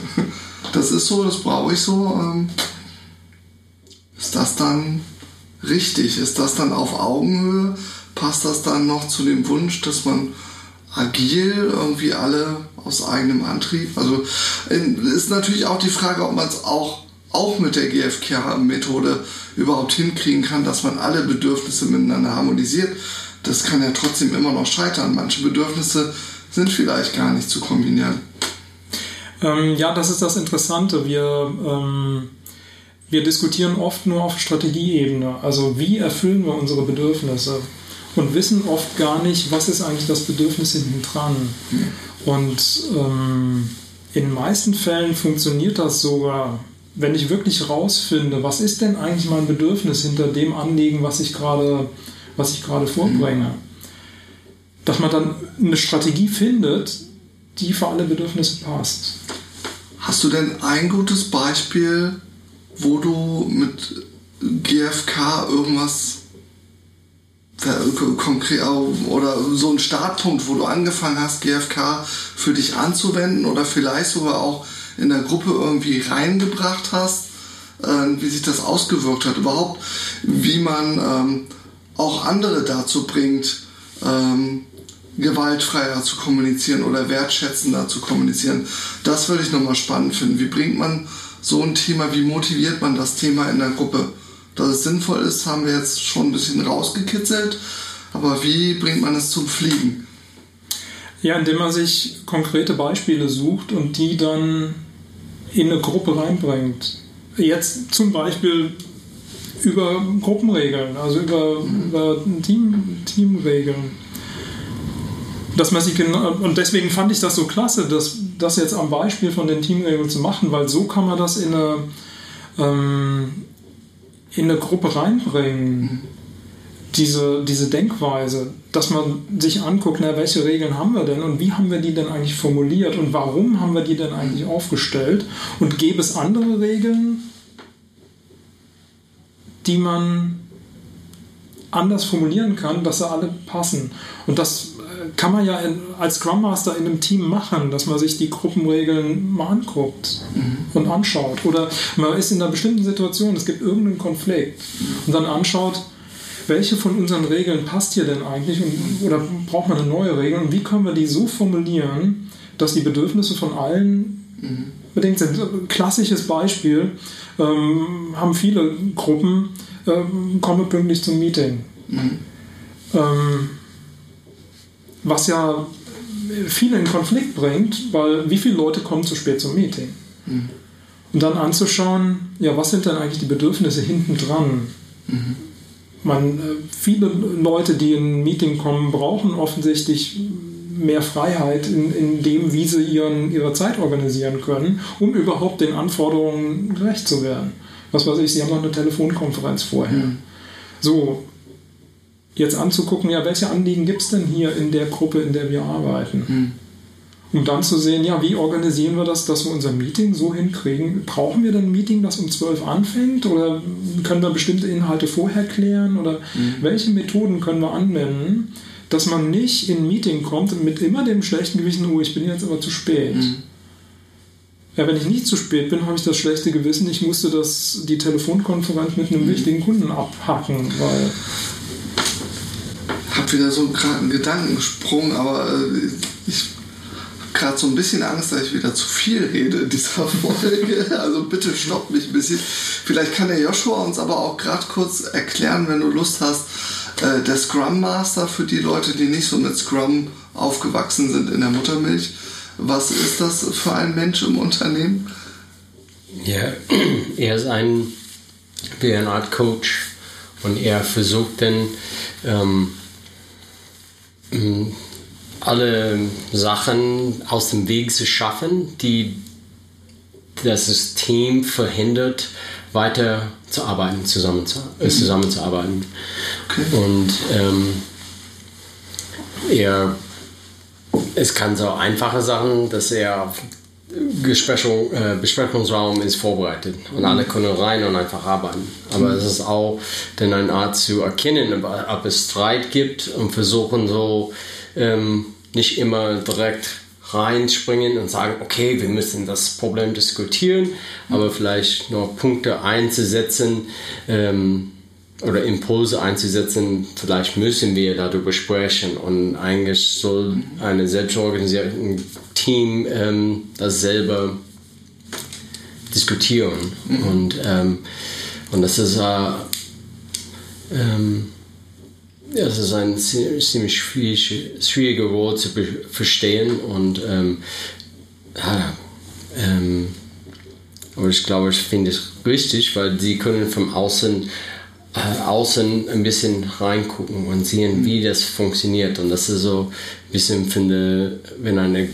das ist so, das brauche ich so. Ähm, ist das dann richtig? Ist das dann auf Augenhöhe? Passt das dann noch zu dem Wunsch, dass man agil irgendwie alle aus eigenem Antrieb? Also ist natürlich auch die Frage, ob man es auch, auch mit der GFK-Methode überhaupt hinkriegen kann, dass man alle Bedürfnisse miteinander harmonisiert. Das kann ja trotzdem immer noch scheitern. Manche Bedürfnisse sind vielleicht gar nicht zu kombinieren. Ähm, ja, das ist das Interessante. Wir, ähm, wir diskutieren oft nur auf Strategieebene. Also wie erfüllen wir unsere Bedürfnisse? Und wissen oft gar nicht, was ist eigentlich das Bedürfnis hinten dran. Und ähm, in den meisten Fällen funktioniert das sogar, wenn ich wirklich rausfinde, was ist denn eigentlich mein Bedürfnis hinter dem Anliegen, was ich gerade, was ich gerade vorbringe. Dass man dann eine Strategie findet, die für alle Bedürfnisse passt. Hast du denn ein gutes Beispiel, wo du mit GFK irgendwas konkret oder so ein Startpunkt, wo du angefangen hast, GFK für dich anzuwenden oder vielleicht sogar auch in der Gruppe irgendwie reingebracht hast, äh, wie sich das ausgewirkt hat, überhaupt, wie man ähm, auch andere dazu bringt, ähm, gewaltfreier zu kommunizieren oder wertschätzender zu kommunizieren. Das würde ich nochmal spannend finden. Wie bringt man so ein Thema, wie motiviert man das Thema in der Gruppe? Dass es sinnvoll ist, haben wir jetzt schon ein bisschen rausgekitzelt. Aber wie bringt man es zum Fliegen? Ja, indem man sich konkrete Beispiele sucht und die dann in eine Gruppe reinbringt. Jetzt zum Beispiel über Gruppenregeln, also über, über Team, Teamregeln dass man sich genau, und deswegen fand ich das so klasse, dass das jetzt am Beispiel von den Teamregeln zu machen, weil so kann man das in eine, ähm, in eine Gruppe reinbringen. Diese, diese Denkweise, dass man sich anguckt, na, welche Regeln haben wir denn und wie haben wir die denn eigentlich formuliert und warum haben wir die denn eigentlich aufgestellt und gäbe es andere Regeln, die man anders formulieren kann, dass sie alle passen. Und das kann man ja in, als Scrum Master in einem Team machen, dass man sich die Gruppenregeln mal anguckt mhm. und anschaut. Oder man ist in einer bestimmten Situation, es gibt irgendeinen Konflikt und dann anschaut, welche von unseren Regeln passt hier denn eigentlich und, oder braucht man eine neue Regel und wie können wir die so formulieren, dass die Bedürfnisse von allen mhm. bedingt sind. Klassisches Beispiel ähm, haben viele Gruppen, ähm, komme pünktlich zum Meeting. Mhm. Ähm, was ja viele in Konflikt bringt, weil wie viele Leute kommen zu spät zum Meeting? Mhm. Und dann anzuschauen, ja, was sind denn eigentlich die Bedürfnisse hinten dran? Mhm. Man, äh, viele Leute, die in ein Meeting kommen, brauchen offensichtlich mehr Freiheit in, in dem, wie sie ihren, ihre Zeit organisieren können, um überhaupt den Anforderungen gerecht zu werden. Was weiß ich, sie haben noch eine Telefonkonferenz vorher. Mhm. So, jetzt anzugucken, ja, welche Anliegen gibt es denn hier in der Gruppe, in der wir arbeiten? Hm. Um dann zu sehen, ja, wie organisieren wir das, dass wir unser Meeting so hinkriegen? Brauchen wir denn ein Meeting, das um 12 anfängt? Oder können wir bestimmte Inhalte vorher klären? Oder hm. welche Methoden können wir anwenden, dass man nicht in ein Meeting kommt mit immer dem schlechten Gewissen, oh, ich bin jetzt aber zu spät. Hm. Ja, wenn ich nicht zu spät bin, habe ich das schlechte Gewissen, ich musste das, die Telefonkonferenz mit einem hm. wichtigen Kunden abhacken, weil habe wieder so einen Gedankensprung, aber äh, ich habe gerade so ein bisschen Angst, dass ich wieder zu viel rede in dieser Folge. Also bitte stopp mich ein bisschen. Vielleicht kann der Joshua uns aber auch gerade kurz erklären, wenn du Lust hast, äh, der Scrum Master für die Leute, die nicht so mit Scrum aufgewachsen sind in der Muttermilch. Was ist das für ein Mensch im Unternehmen? Ja, er ist ein, wie eine Art Coach und er versucht dann ähm, alle Sachen aus dem Weg zu schaffen, die das System verhindert, weiter zu arbeiten, zusammen zu, äh, mhm. zusammenzuarbeiten. Okay. Und ähm, er es kann so einfache Sachen, dass er Besprechung, äh, Besprechungsraum ist vorbereitet und alle können rein und einfach arbeiten. Aber es ist auch dann eine Art zu erkennen, ob es Streit gibt und versuchen so ähm, nicht immer direkt reinspringen und sagen, okay, wir müssen das Problem diskutieren, aber vielleicht nur Punkte einzusetzen ähm, oder Impulse einzusetzen, vielleicht müssen wir darüber sprechen und eigentlich soll ein selbstorganisiertes Team ähm, das selber diskutieren mhm. und, ähm, und das ist äh, ähm, das ist ein ziemlich schwieriger Rolle zu verstehen und ähm, ja, ähm, aber ich glaube, ich finde es richtig, weil sie können vom Außen äh, außen ein bisschen reingucken und sehen, wie das funktioniert. Und das ist so ein bisschen finde, wenn eine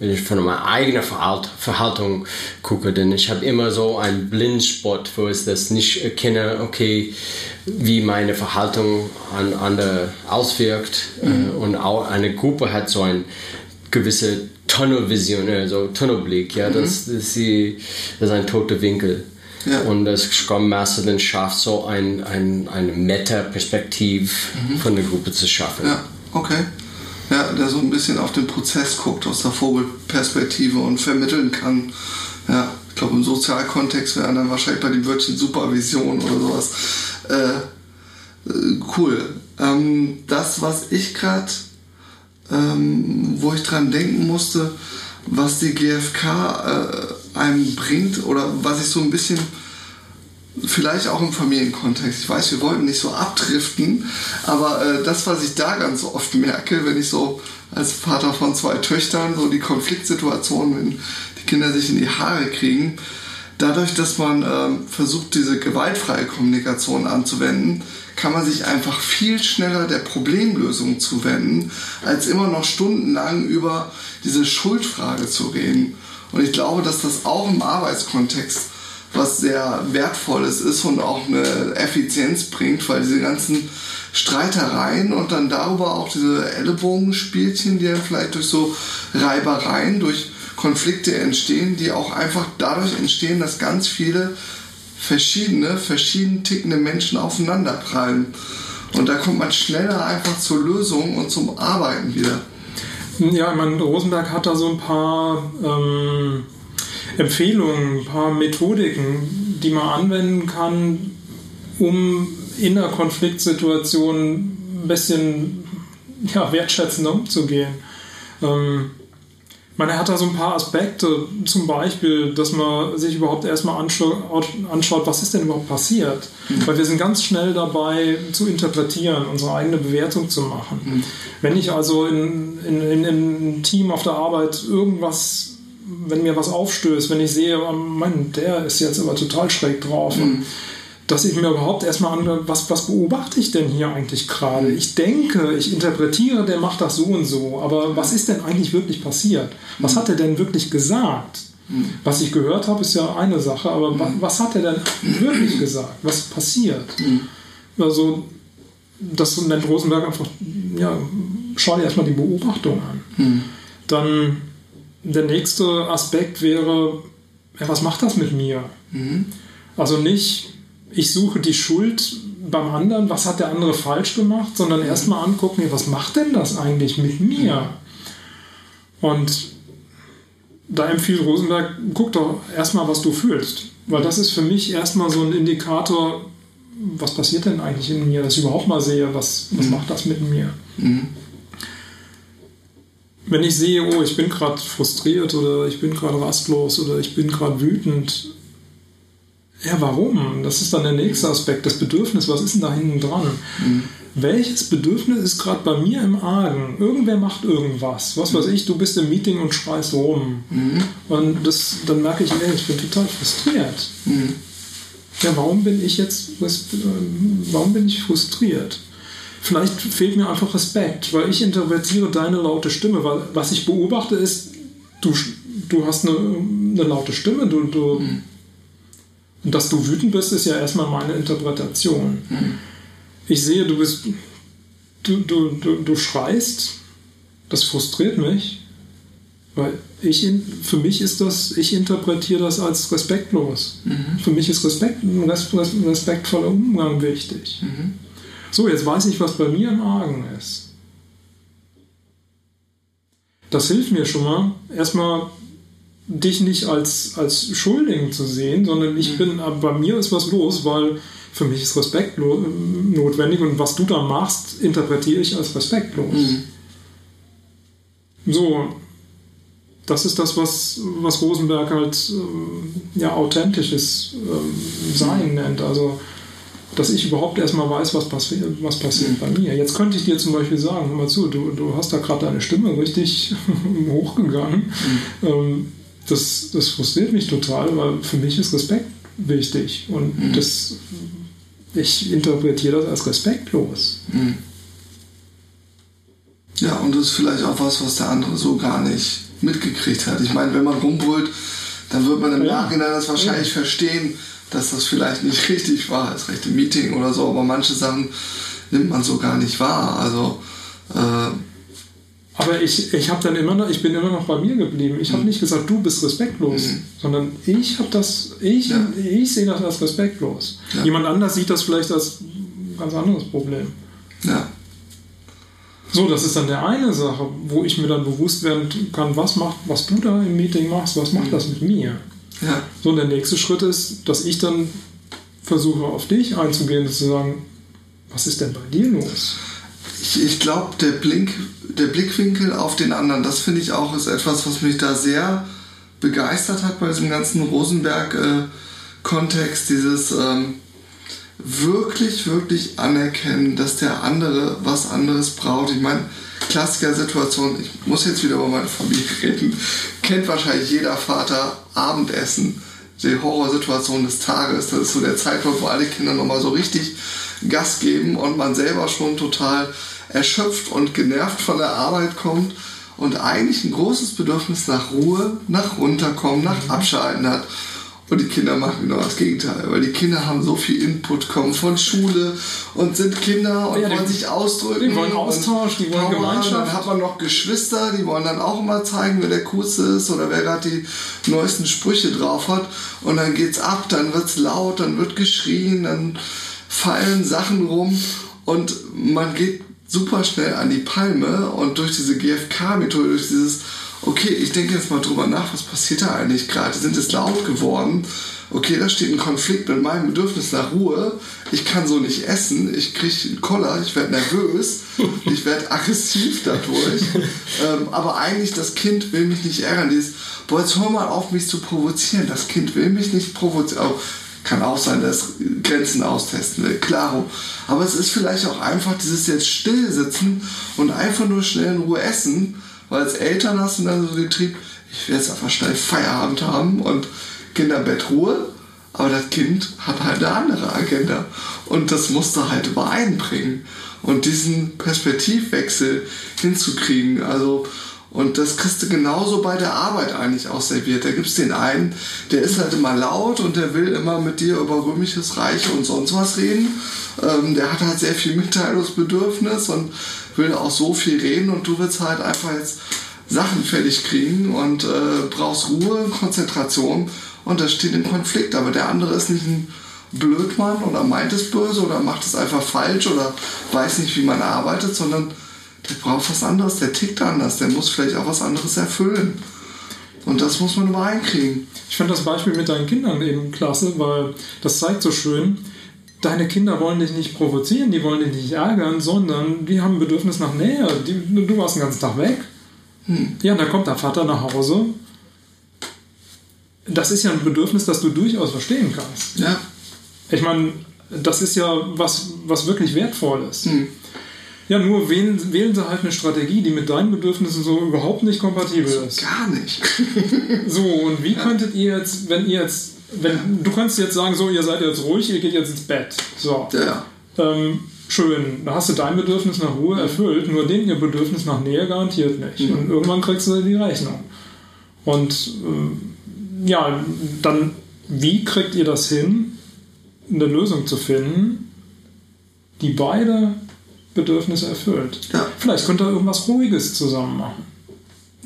wenn ich von meiner eigenen Verhaltung gucke, denn ich habe immer so einen Blindspot, wo ich das nicht erkenne, okay, wie meine Verhaltung an andere auswirkt. Mhm. Und auch eine Gruppe hat so eine gewisse Tunnelvision, also Tunnelblick, ja, mhm. das, das, ist das ist ein toter Winkel. Ja. Und das Scrum Master dann schafft so ein, ein, eine Meta-Perspektiv mhm. von der Gruppe zu schaffen. Ja, okay. Ja, der so ein bisschen auf den Prozess guckt aus der Vogelperspektive und vermitteln kann. Ja, ich glaube im Sozialkontext wäre dann wahrscheinlich bei dem Wörtchen Supervision oder sowas. Äh cool. Ähm, das, was ich gerade, ähm, wo ich dran denken musste, was die GfK äh, einem bringt oder was ich so ein bisschen vielleicht auch im Familienkontext. Ich weiß, wir wollten nicht so abdriften, aber äh, das, was ich da ganz oft merke, wenn ich so als Vater von zwei Töchtern so die Konfliktsituationen, wenn die Kinder sich in die Haare kriegen, dadurch, dass man äh, versucht, diese gewaltfreie Kommunikation anzuwenden, kann man sich einfach viel schneller der Problemlösung zuwenden, als immer noch stundenlang über diese Schuldfrage zu reden. Und ich glaube, dass das auch im Arbeitskontext was sehr wertvolles ist und auch eine Effizienz bringt, weil diese ganzen Streitereien und dann darüber auch diese Ellenbogenspielchen, die dann vielleicht durch so Reibereien, durch Konflikte entstehen, die auch einfach dadurch entstehen, dass ganz viele verschiedene, verschieden tickende Menschen aufeinanderprallen. Und da kommt man schneller einfach zur Lösung und zum Arbeiten wieder. Ja, ich meine, Rosenberg hat da so ein paar ähm, Empfehlungen, ein paar Methodiken, die man anwenden kann, um in der Konfliktsituation ein bisschen ja, wertschätzender umzugehen. Ähm, er hat da so ein paar Aspekte, zum Beispiel, dass man sich überhaupt erstmal anschaut, anschaut was ist denn überhaupt passiert. Mhm. Weil wir sind ganz schnell dabei zu interpretieren, unsere eigene Bewertung zu machen. Mhm. Wenn ich also in, in, in, in einem Team auf der Arbeit irgendwas wenn mir was aufstößt, wenn ich sehe, oh Mann, der ist jetzt aber total schräg drauf. Mhm. dass ich mir überhaupt erstmal an, was, was beobachte ich denn hier eigentlich gerade? Ich denke, ich interpretiere, der macht das so und so, aber was ist denn eigentlich wirklich passiert? Was hat er denn wirklich gesagt? Mhm. Was ich gehört habe, ist ja eine Sache, aber mhm. was, was, hat er denn wirklich gesagt? Was passiert? Mhm. Also, das nennt Rosenberg einfach, ja, schau dir erstmal die Beobachtung an. Mhm. Dann der nächste Aspekt wäre, ja, was macht das mit mir? Mhm. Also nicht, ich suche die Schuld beim anderen, was hat der andere falsch gemacht, sondern mhm. erstmal angucken, was macht denn das eigentlich mit mir? Und da empfiehlt Rosenberg, guck doch erstmal, was du fühlst. Weil das ist für mich erstmal so ein Indikator, was passiert denn eigentlich in mir, dass ich überhaupt mal sehe, was, was mhm. macht das mit mir. Mhm wenn ich sehe, oh, ich bin gerade frustriert oder ich bin gerade rastlos oder ich bin gerade wütend, ja, warum? Das ist dann der nächste Aspekt, das Bedürfnis, was ist denn da hinten dran? Mhm. Welches Bedürfnis ist gerade bei mir im Argen? Irgendwer macht irgendwas. Was weiß ich, du bist im Meeting und schreist rum. Mhm. Und das, dann merke ich, ey, ich bin total frustriert. Mhm. Ja, warum bin ich jetzt, warum bin ich frustriert? Vielleicht fehlt mir einfach Respekt, weil ich interpretiere deine laute Stimme, weil was ich beobachte ist, du, du hast eine, eine laute Stimme, du, du, mhm. und dass du wütend bist, ist ja erstmal meine Interpretation. Mhm. Ich sehe, du bist, du, du, du, du schreist, das frustriert mich, weil ich für mich ist das, ich interpretiere das als respektlos. Mhm. Für mich ist Respekt, ein respektvoller Umgang wichtig. Mhm. So, jetzt weiß ich, was bei mir im Argen ist. Das hilft mir schon mal, erstmal dich nicht als, als Schuldigen zu sehen, sondern ich mhm. bin, bei mir ist was los, weil für mich ist Respekt notwendig und was du da machst, interpretiere ich als respektlos. Mhm. So, das ist das, was, was Rosenberg halt äh, ja, authentisches äh, Sein nennt. Also, dass ich überhaupt erstmal weiß, was, passi was passiert mhm. bei mir. Jetzt könnte ich dir zum Beispiel sagen, hör mal zu, du, du hast da gerade deine Stimme richtig hochgegangen. Mhm. Ähm, das, das frustriert mich total, weil für mich ist Respekt wichtig und mhm. das, ich interpretiere das als respektlos. Mhm. Ja, und das ist vielleicht auch was, was der andere so gar nicht mitgekriegt hat. Ich meine, wenn man rumbrüllt, dann wird man im ja. Nachhinein das wahrscheinlich ja. verstehen, dass das vielleicht nicht richtig war, als rechte Meeting oder so, aber manche Sachen nimmt man so gar nicht wahr. Also äh, aber ich, ich habe dann immer noch, ich bin immer noch bei mir geblieben. Ich habe mhm. nicht gesagt, du bist respektlos, mhm. sondern ich habe das, ich, ja. ich sehe das als respektlos. Ja. Jemand anders sieht das vielleicht als ein ganz anderes Problem. Ja. So, das ist dann der eine Sache, wo ich mir dann bewusst werden kann, was macht, was du da im Meeting machst, was macht mhm. das mit mir? Ja. So, und der nächste Schritt ist, dass ich dann versuche, auf dich einzugehen und zu sagen, was ist denn bei dir los? Ich, ich glaube, der Blink der Blickwinkel auf den anderen, das finde ich auch ist etwas, was mich da sehr begeistert hat bei diesem ganzen Rosenberg-Kontext, dieses ähm, wirklich, wirklich anerkennen, dass der andere was anderes braucht. Ich meine, Klassiker-Situation, ich muss jetzt wieder über meine Familie reden, kennt wahrscheinlich jeder Vater Abendessen, die Horrorsituation des Tages. Das ist so der Zeitpunkt, wo alle Kinder nochmal so richtig Gas geben und man selber schon total erschöpft und genervt von der Arbeit kommt und eigentlich ein großes Bedürfnis nach Ruhe, nach runterkommen, nach mhm. Abschalten hat. Und die Kinder machen genau das Gegenteil, weil die Kinder haben so viel Input, kommen von Schule und sind Kinder und ja, wollen sich ausdrücken. Die wollen Austausch, die wollen Gemeinschaft. Dann hat man noch Geschwister, die wollen dann auch immer zeigen, wer der Coolste ist oder wer gerade die neuesten Sprüche drauf hat. Und dann geht's ab, dann wird's laut, dann wird geschrien, dann fallen Sachen rum und man geht super schnell an die Palme und durch diese GFK-Methode, durch dieses, okay, ich denke jetzt mal drüber nach, was passiert da eigentlich gerade? Sind es laut geworden? Okay, da steht ein Konflikt mit meinem Bedürfnis nach Ruhe. Ich kann so nicht essen. Ich kriege einen Koller. Ich werde nervös. Ich werde aggressiv dadurch. ähm, aber eigentlich, das Kind will mich nicht ärgern. Dieses, boah, jetzt hör mal auf, mich zu provozieren. Das Kind will mich nicht provozieren. Oh, kann auch sein, dass Grenzen austesten will, klaro. Aber es ist vielleicht auch einfach dieses jetzt still sitzen und einfach nur schnell in Ruhe essen, weil als Eltern hast du dann so den Trieb, ich will jetzt einfach schnell Feierabend haben und Kinderbett Ruhe. Aber das Kind hat halt eine andere Agenda. Und das musst du halt übereinbringen. Und diesen Perspektivwechsel hinzukriegen, also und das kriegst du genauso bei der Arbeit eigentlich auch serviert. Da gibt es den einen, der ist halt immer laut und der will immer mit dir über römisches Reich und sonst was reden. Ähm, der hat halt sehr viel Mitteilungsbedürfnis und will auch so viel reden und du willst halt einfach jetzt Sachen fertig kriegen und äh, brauchst Ruhe, Konzentration und das steht im Konflikt. Aber der andere ist nicht ein Blödmann oder meint es böse oder macht es einfach falsch oder weiß nicht, wie man arbeitet, sondern der braucht was anderes, der tickt anders, der muss vielleicht auch was anderes erfüllen. Und das muss man übereinkriegen. Ich fand das Beispiel mit deinen Kindern eben klasse, weil das zeigt so schön, deine Kinder wollen dich nicht provozieren, die wollen dich nicht ärgern, sondern die haben ein Bedürfnis nach Nähe. Die, du warst den ganzen Tag weg. Hm. Ja, und dann kommt der Vater nach Hause. Das ist ja ein Bedürfnis, das du durchaus verstehen kannst. Ja. Ich meine, das ist ja was, was wirklich wertvoll ist. Hm. Ja, nur wählen, wählen sie halt eine Strategie, die mit deinen Bedürfnissen so überhaupt nicht kompatibel ist. Gar nicht. so, und wie ja. könntet ihr jetzt, wenn ihr jetzt, wenn du kannst jetzt sagen, so, ihr seid jetzt ruhig, ihr geht jetzt ins Bett. So. Ja. Ähm, schön, da hast du dein Bedürfnis nach Ruhe erfüllt, nur den ihr Bedürfnis nach Nähe garantiert nicht. Mhm. Und irgendwann kriegst du die Rechnung. Und äh, ja, dann, wie kriegt ihr das hin, eine Lösung zu finden, die beide Bedürfnisse erfüllt. Ja. Vielleicht könnt ihr irgendwas Ruhiges zusammen machen.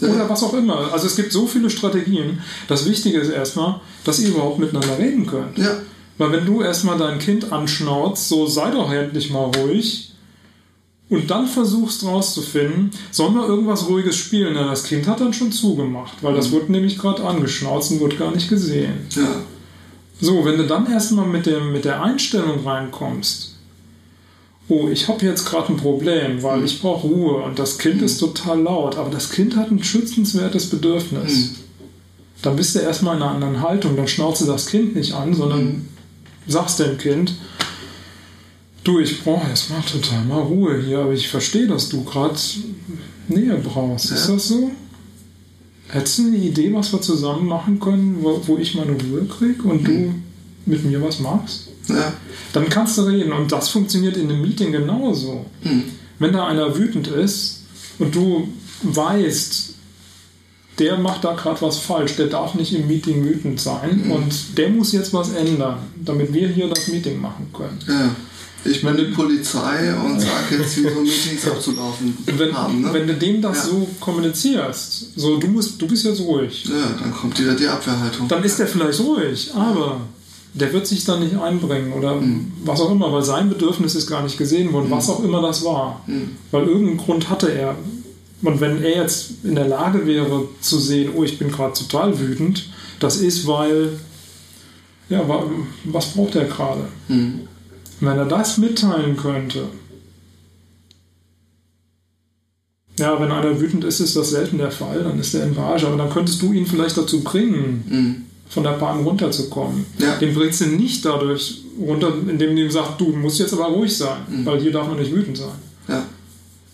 Oder was auch immer. Also es gibt so viele Strategien. Das Wichtige ist erstmal, dass ihr überhaupt miteinander reden könnt. Ja. Weil wenn du erstmal dein Kind anschnauzt, so sei doch endlich mal ruhig, und dann versuchst rauszufinden, sollen wir irgendwas Ruhiges spielen? Na, das Kind hat dann schon zugemacht, weil das mhm. wurde nämlich gerade angeschnauzt und wurde gar nicht gesehen. Ja. So, wenn du dann erstmal mit, mit der Einstellung reinkommst, oh, ich habe jetzt gerade ein Problem, weil mhm. ich brauche Ruhe und das Kind mhm. ist total laut, aber das Kind hat ein schützenswertes Bedürfnis. Mhm. Dann bist du erstmal in einer anderen Haltung, dann schnauze das Kind nicht an, sondern mhm. sagst dem Kind, Du, ich brauche erstmal total mal Ruhe hier, aber ich verstehe, dass du gerade Nähe brauchst. Ja. Ist das so? Hättest du eine Idee, was wir zusammen machen können, wo, wo ich meine Ruhe kriege und du mit mir was machst? Ja. Dann kannst du reden und das funktioniert in einem Meeting genauso. Mhm. Wenn da einer wütend ist und du weißt, der macht da gerade was falsch, der darf nicht im Meeting wütend sein mhm. und der muss jetzt was ändern, damit wir hier das Meeting machen können. Ja ich bin die Polizei und sage jetzt, wie so Meetings abzulaufen wenn, haben. Ne? Wenn du dem das ja. so kommunizierst, so du, musst, du bist jetzt ruhig. Ja, dann kommt wieder die Abwehrhaltung. Dann ist der vielleicht ruhig, aber der wird sich dann nicht einbringen oder mhm. was auch immer, weil sein Bedürfnis ist gar nicht gesehen worden, mhm. was auch immer das war. Mhm. Weil irgendeinen Grund hatte er. Und wenn er jetzt in der Lage wäre zu sehen, oh, ich bin gerade total wütend, das ist, weil, ja, was braucht er gerade? Mhm. Wenn er das mitteilen könnte, ja, wenn einer wütend ist, ist das selten der Fall, dann ist er in Rage, aber dann könntest du ihn vielleicht dazu bringen, mhm. Von der Bahn runterzukommen. Ja. Den bringst du nicht dadurch runter, indem du ihm sagst, du musst jetzt aber ruhig sein, mhm. weil hier darf man nicht wütend sein. Ja.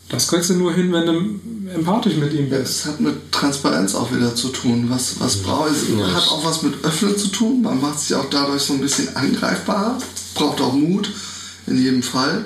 Das kriegst du nur hin, wenn du empathisch mit ihm bist. Ja, das hat mit Transparenz auch wieder zu tun. Was, was braucht es? Ja. Hat auch was mit Öffnen zu tun. Man macht sich auch dadurch so ein bisschen angreifbarer braucht auch Mut, in jedem Fall.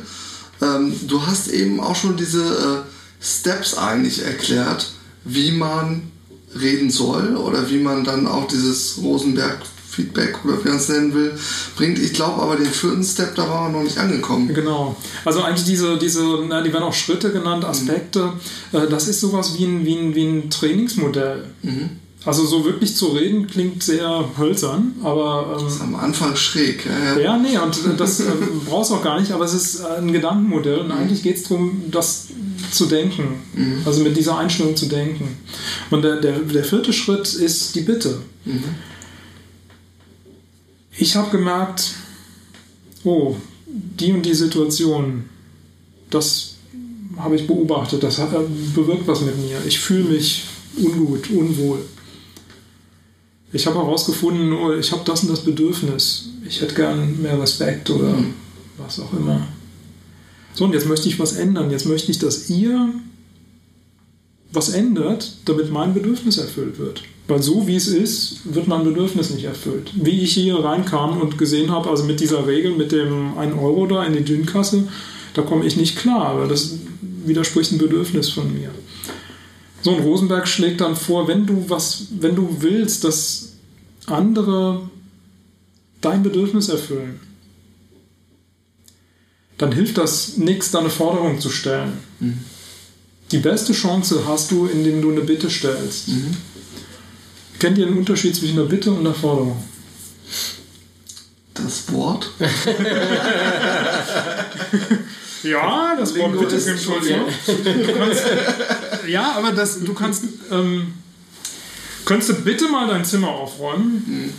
Ähm, du hast eben auch schon diese äh, Steps eigentlich erklärt, wie man reden soll oder wie man dann auch dieses Rosenberg Feedback oder wie man es nennen will, bringt. Ich glaube aber den vierten Step, da waren wir noch nicht angekommen. Genau. Also eigentlich diese, diese na, die werden auch Schritte genannt, Aspekte. Mhm. das ist sowas wie ein, wie ein, wie ein Trainingsmodell. Mhm. Also so wirklich zu reden klingt sehr hölzern, aber... Ähm, das ist am Anfang schräg. Ja, ja. nee, und das äh, brauchst du auch gar nicht, aber es ist ein Gedankenmodell und mhm. eigentlich geht es darum, das zu denken, mhm. also mit dieser Einstellung zu denken. Und der, der, der vierte Schritt ist die Bitte. Mhm. Ich habe gemerkt, oh, die und die Situation, das habe ich beobachtet, das hat, bewirkt was mit mir. Ich fühle mich ungut, unwohl. Ich habe herausgefunden, oh, ich habe das und das Bedürfnis. Ich hätte gern mehr Respekt oder mhm. was auch immer. So, und jetzt möchte ich was ändern. Jetzt möchte ich, dass ihr was ändert, damit mein Bedürfnis erfüllt wird. Weil so wie es ist, wird mein Bedürfnis nicht erfüllt. Wie ich hier reinkam und gesehen habe, also mit dieser Regel, mit dem 1 Euro da in die Dünkasse, da komme ich nicht klar, weil das widerspricht ein Bedürfnis von mir. So, und Rosenberg schlägt dann vor, wenn du was, wenn du willst, dass andere dein Bedürfnis erfüllen, dann hilft das nichts, da eine Forderung zu stellen. Mhm. Die beste Chance hast du, indem du eine Bitte stellst. Mhm. Kennt ihr den Unterschied zwischen einer Bitte und einer Forderung? Das Wort? Ja, das Wort bitte ist schon Ja, aber das, du kannst. Ähm, könntest du bitte mal dein Zimmer aufräumen? Hm.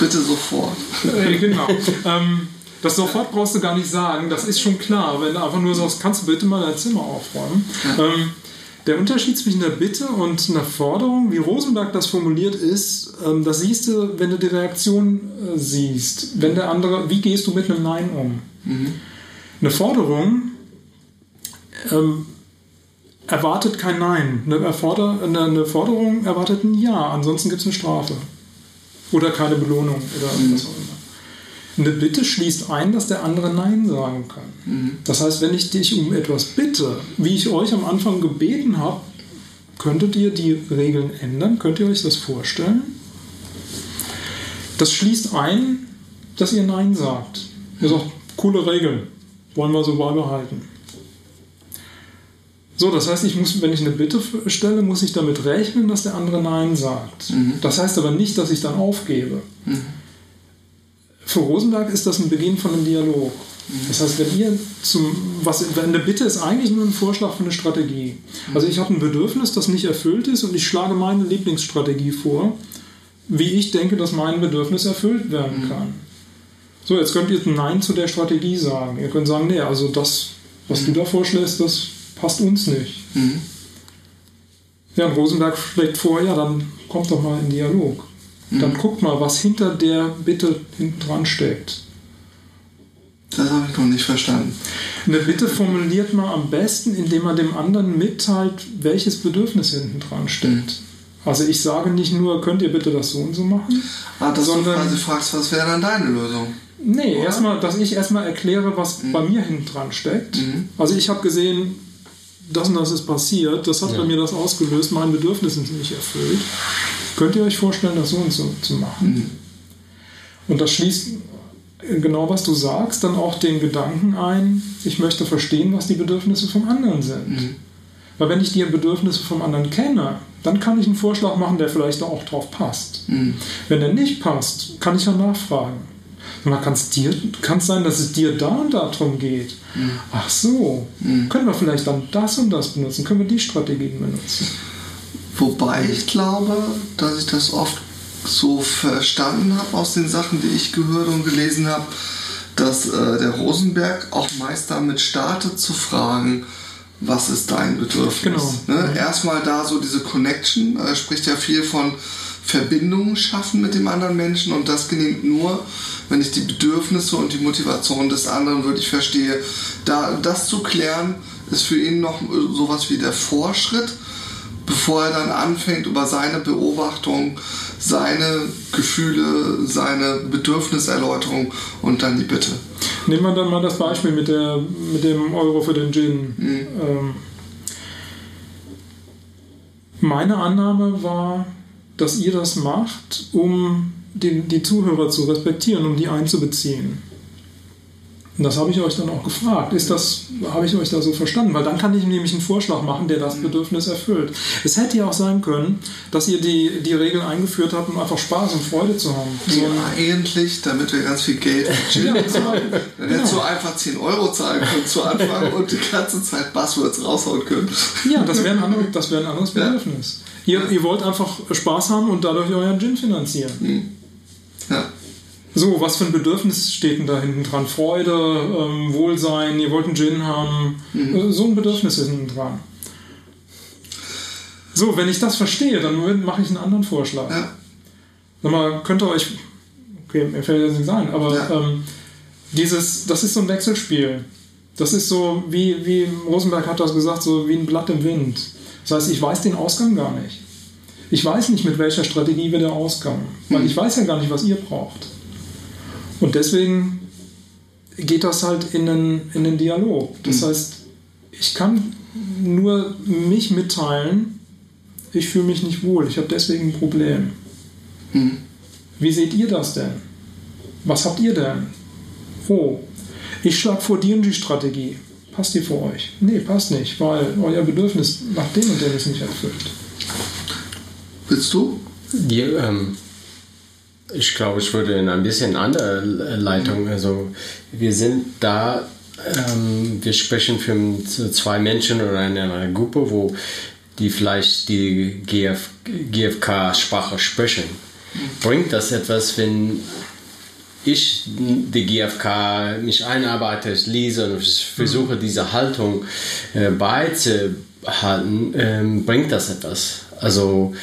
Bitte sofort. Äh, genau. ähm, das sofort brauchst du gar nicht sagen, das ist schon klar. Wenn du einfach nur sagst, kannst du bitte mal dein Zimmer aufräumen. Ähm, der Unterschied zwischen einer Bitte und einer Forderung, wie Rosenberg das formuliert ist, ähm, das siehst du, wenn du die Reaktion äh, siehst. Wenn der andere, wie gehst du mit einem Nein um? Mhm. Eine Forderung ähm, erwartet kein Nein. Eine, Forderung erwartet ein Ja, ansonsten gibt es eine Strafe. Oder keine Belohnung oder mhm. was auch immer. Eine Bitte schließt ein, dass der andere Nein sagen kann. Mhm. Das heißt, wenn ich dich um etwas bitte, wie ich euch am Anfang gebeten habe, könntet ihr die Regeln ändern? Könnt ihr euch das vorstellen? Das schließt ein, dass ihr Nein sagt. Ihr sagt, coole Regeln wollen wir so beibehalten. So, das heißt, ich muss, wenn ich eine Bitte stelle, muss ich damit rechnen, dass der andere Nein sagt. Mhm. Das heißt aber nicht, dass ich dann aufgebe. Mhm. Für Rosenberg ist das ein Beginn von einem Dialog. Mhm. Das heißt, wenn ihr zum, was, eine Bitte ist eigentlich nur ein Vorschlag für eine Strategie. Mhm. Also ich habe ein Bedürfnis, das nicht erfüllt ist und ich schlage meine Lieblingsstrategie vor, wie ich denke, dass mein Bedürfnis erfüllt werden mhm. kann. So, jetzt könnt ihr Nein zu der Strategie sagen. Ihr könnt sagen, nee, also das, was du da vorschlägst, das passt uns nicht. Mhm. Ja, und Rosenberg schlägt vor, ja, dann kommt doch mal in Dialog. Mhm. Dann guckt mal, was hinter der Bitte hinten dran steckt. Das habe ich noch nicht verstanden. Eine Bitte formuliert man am besten, indem man dem anderen mitteilt, welches Bedürfnis hinten dran steckt. Mhm. Also ich sage nicht nur, könnt ihr bitte das so und so machen, ah, dass sondern du quasi fragst, was wäre dann deine Lösung? Nee, erstmal, dass ich erstmal erkläre, was mhm. bei mir hinten dran steckt. Mhm. Also ich habe gesehen, das und das ist passiert, das hat ja. bei mir das ausgelöst, mein Bedürfnis ist nicht erfüllt. Könnt ihr euch vorstellen, das so und so zu machen? Mhm. Und das schließt genau, was du sagst, dann auch den Gedanken ein, ich möchte verstehen, was die Bedürfnisse vom anderen sind. Mhm. Weil wenn ich die Bedürfnisse vom anderen kenne, dann kann ich einen Vorschlag machen, der vielleicht auch drauf passt. Mhm. Wenn er nicht passt, kann ich ja nachfragen. Kann es dir, kann sein, dass es dir da und darum geht. Mhm. Ach so, mhm. können wir vielleicht dann das und das benutzen? Können wir die Strategien benutzen? Wobei ich glaube, dass ich das oft so verstanden habe aus den Sachen, die ich gehört und gelesen habe, dass äh, der Rosenberg auch meist damit startet zu fragen, was ist dein Bedürfnis? Genau. Ne? Mhm. Erstmal da so diese Connection, er spricht ja viel von Verbindungen schaffen mit dem anderen Menschen und das gelingt nur, wenn ich die Bedürfnisse und die Motivation des anderen wirklich verstehe. Da, das zu klären, ist für ihn noch sowas wie der Vorschritt, bevor er dann anfängt, über seine Beobachtung, seine Gefühle, seine Bedürfniserläuterung und dann die Bitte. Nehmen wir dann mal das Beispiel mit, der, mit dem Euro für den Gin. Mhm. Ähm, meine Annahme war, dass ihr das macht, um die, die Zuhörer zu respektieren, um die einzubeziehen. Und das habe ich euch dann auch gefragt. Ist das, habe ich euch da so verstanden? Weil dann kann ich nämlich einen Vorschlag machen, der das Bedürfnis erfüllt. Es hätte ja auch sein können, dass ihr die, die Regel eingeführt habt, um einfach Spaß und Freude zu haben. Ja, eigentlich, damit wir ganz viel Geld ja, Dann genau. hättest du einfach 10 Euro zahlen können zu Anfang und die ganze Zeit Buzzwords raushauen können. Ja, das wäre ein, andere, das wär ein anderes Bedürfnis. Ihr, ihr wollt einfach Spaß haben und dadurch euren Gin finanzieren. Hm. Ja. So, was für ein Bedürfnis steht denn da hinten dran? Freude, ähm, Wohlsein, ihr wollt einen Gin haben. Mhm. So ein Bedürfnis ist hinten dran. So, wenn ich das verstehe, dann mache ich einen anderen Vorschlag. Ja. Sag mal, könnt ihr euch. Okay, mir fällt jetzt nichts ein, aber ja. ähm, dieses, das ist so ein Wechselspiel. Das ist so, wie, wie Rosenberg hat das gesagt, so wie ein Blatt im Wind. Das heißt, ich weiß den Ausgang gar nicht. Ich weiß nicht, mit welcher Strategie wir da auskommen, weil hm. ich weiß ja gar nicht, was ihr braucht. Und deswegen geht das halt in einen, in einen Dialog. Das mhm. heißt, ich kann nur mich mitteilen, ich fühle mich nicht wohl, ich habe deswegen ein Problem. Mhm. Wie seht ihr das denn? Was habt ihr denn? Oh, ich schlage vor und die Strategie. Passt die für euch? Nee, passt nicht, weil euer Bedürfnis nach dem und dem ist nicht erfüllt. Willst du? Ja, ähm, ich glaube, ich würde in ein bisschen andere Leitung. Also wir sind da, ähm, wir sprechen für zwei Menschen oder eine, eine Gruppe, wo die vielleicht die GF, GFK-Sprache sprechen. Bringt das etwas, wenn ich die GFK mich einarbeite, lese und versuche diese Haltung äh, beizubehalten, ähm, bringt das etwas? Also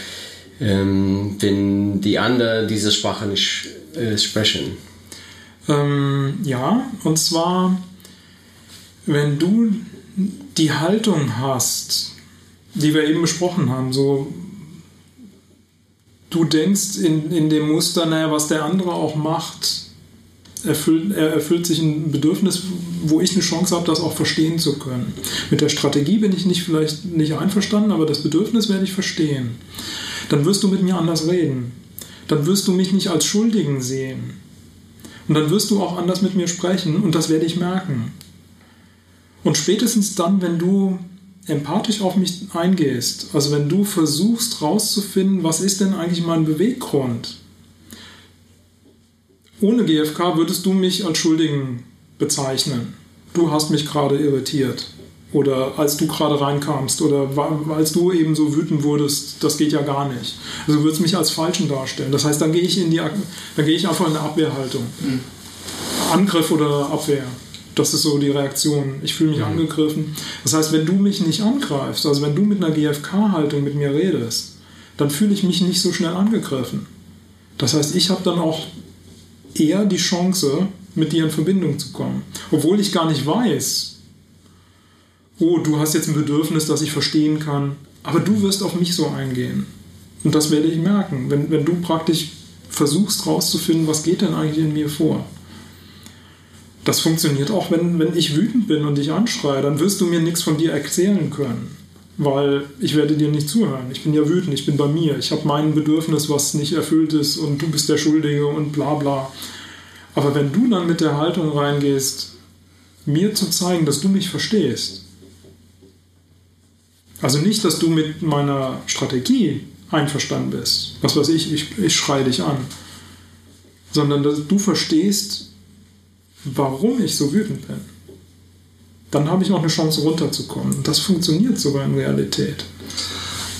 ähm, wenn die anderen diese Sprache nicht äh, sprechen? Ähm, ja, und zwar, wenn du die Haltung hast, die wir eben besprochen haben, so du denkst in, in dem Muster, naja, was der andere auch macht, erfüllt, er erfüllt sich ein Bedürfnis, wo ich eine Chance habe, das auch verstehen zu können. Mit der Strategie bin ich nicht vielleicht nicht einverstanden, aber das Bedürfnis werde ich verstehen dann wirst du mit mir anders reden. Dann wirst du mich nicht als Schuldigen sehen. Und dann wirst du auch anders mit mir sprechen und das werde ich merken. Und spätestens dann, wenn du empathisch auf mich eingehst, also wenn du versuchst rauszufinden, was ist denn eigentlich mein Beweggrund, ohne GFK würdest du mich als Schuldigen bezeichnen. Du hast mich gerade irritiert. Oder als du gerade reinkamst oder als du eben so wütend wurdest, das geht ja gar nicht. Also du würdest mich als Falschen darstellen. Das heißt, dann gehe ich in die, dann gehe ich einfach in eine Abwehrhaltung. Mhm. Angriff oder Abwehr. Das ist so die Reaktion. Ich fühle mich mhm. angegriffen. Das heißt, wenn du mich nicht angreifst, also wenn du mit einer GFK-Haltung mit mir redest, dann fühle ich mich nicht so schnell angegriffen. Das heißt, ich habe dann auch eher die Chance, mit dir in Verbindung zu kommen. Obwohl ich gar nicht weiß, oh, du hast jetzt ein Bedürfnis, das ich verstehen kann, aber du wirst auf mich so eingehen. Und das werde ich merken, wenn, wenn du praktisch versuchst rauszufinden, was geht denn eigentlich in mir vor. Das funktioniert auch, wenn, wenn ich wütend bin und dich anschreie, dann wirst du mir nichts von dir erzählen können, weil ich werde dir nicht zuhören. Ich bin ja wütend, ich bin bei mir, ich habe mein Bedürfnis, was nicht erfüllt ist und du bist der Schuldige und bla bla. Aber wenn du dann mit der Haltung reingehst, mir zu zeigen, dass du mich verstehst, also nicht, dass du mit meiner Strategie einverstanden bist. Was weiß ich, ich, ich schreie dich an. Sondern dass du verstehst, warum ich so wütend bin. Dann habe ich noch eine Chance runterzukommen. Das funktioniert sogar in Realität.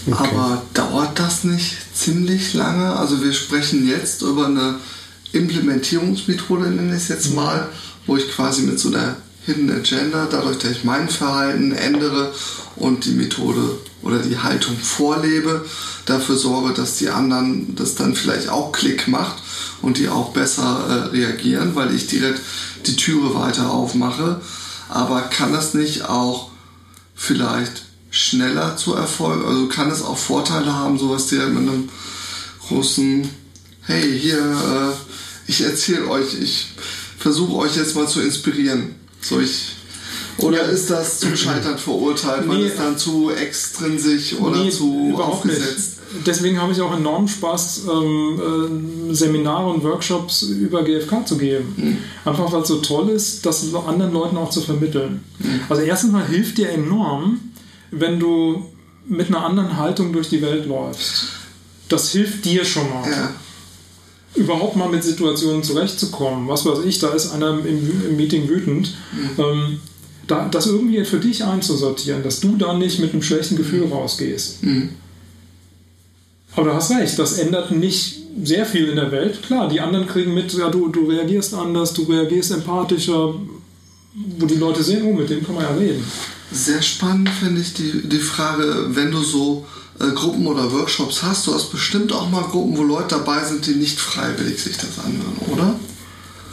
Okay. Aber dauert das nicht ziemlich lange? Also wir sprechen jetzt über eine Implementierungsmethode, nenne ich es jetzt mal, wo ich quasi mit so einer Hidden Agenda, dadurch, dass ich mein Verhalten ändere und die Methode oder die Haltung vorlebe, dafür sorge, dass die anderen das dann vielleicht auch Klick macht und die auch besser äh, reagieren, weil ich direkt die Türe weiter aufmache. Aber kann das nicht auch vielleicht schneller zu erfolgen? Also kann es auch Vorteile haben, sowas direkt mit einem großen, hey, hier, äh, ich erzähle euch, ich versuche euch jetzt mal zu inspirieren. So ich oder ist das zum Scheitern verurteilt, weil nee, es dann zu extrinsisch oder nee, zu aufgesetzt? Nicht. Deswegen habe ich auch enormen Spaß, ähm, äh, Seminare und Workshops über GFK zu geben. Mhm. Einfach weil es so toll ist, das anderen Leuten auch zu vermitteln. Mhm. Also erstens mal hilft dir enorm, wenn du mit einer anderen Haltung durch die Welt läufst. Das hilft dir schon mal. Ja überhaupt mal mit Situationen zurechtzukommen. Was weiß ich, da ist einer im, im Meeting wütend. Mhm. Ähm, da, das irgendwie für dich einzusortieren, dass du da nicht mit einem schlechten Gefühl mhm. rausgehst. Aber du hast recht, das ändert nicht sehr viel in der Welt. Klar, die anderen kriegen mit, ja, du, du reagierst anders, du reagierst empathischer, wo die Leute sehen, oh, mit dem kann man ja reden. Sehr spannend finde ich die, die Frage, wenn du so äh, Gruppen oder Workshops hast, du hast bestimmt auch mal Gruppen, wo Leute dabei sind, die nicht freiwillig sich das anhören, oder?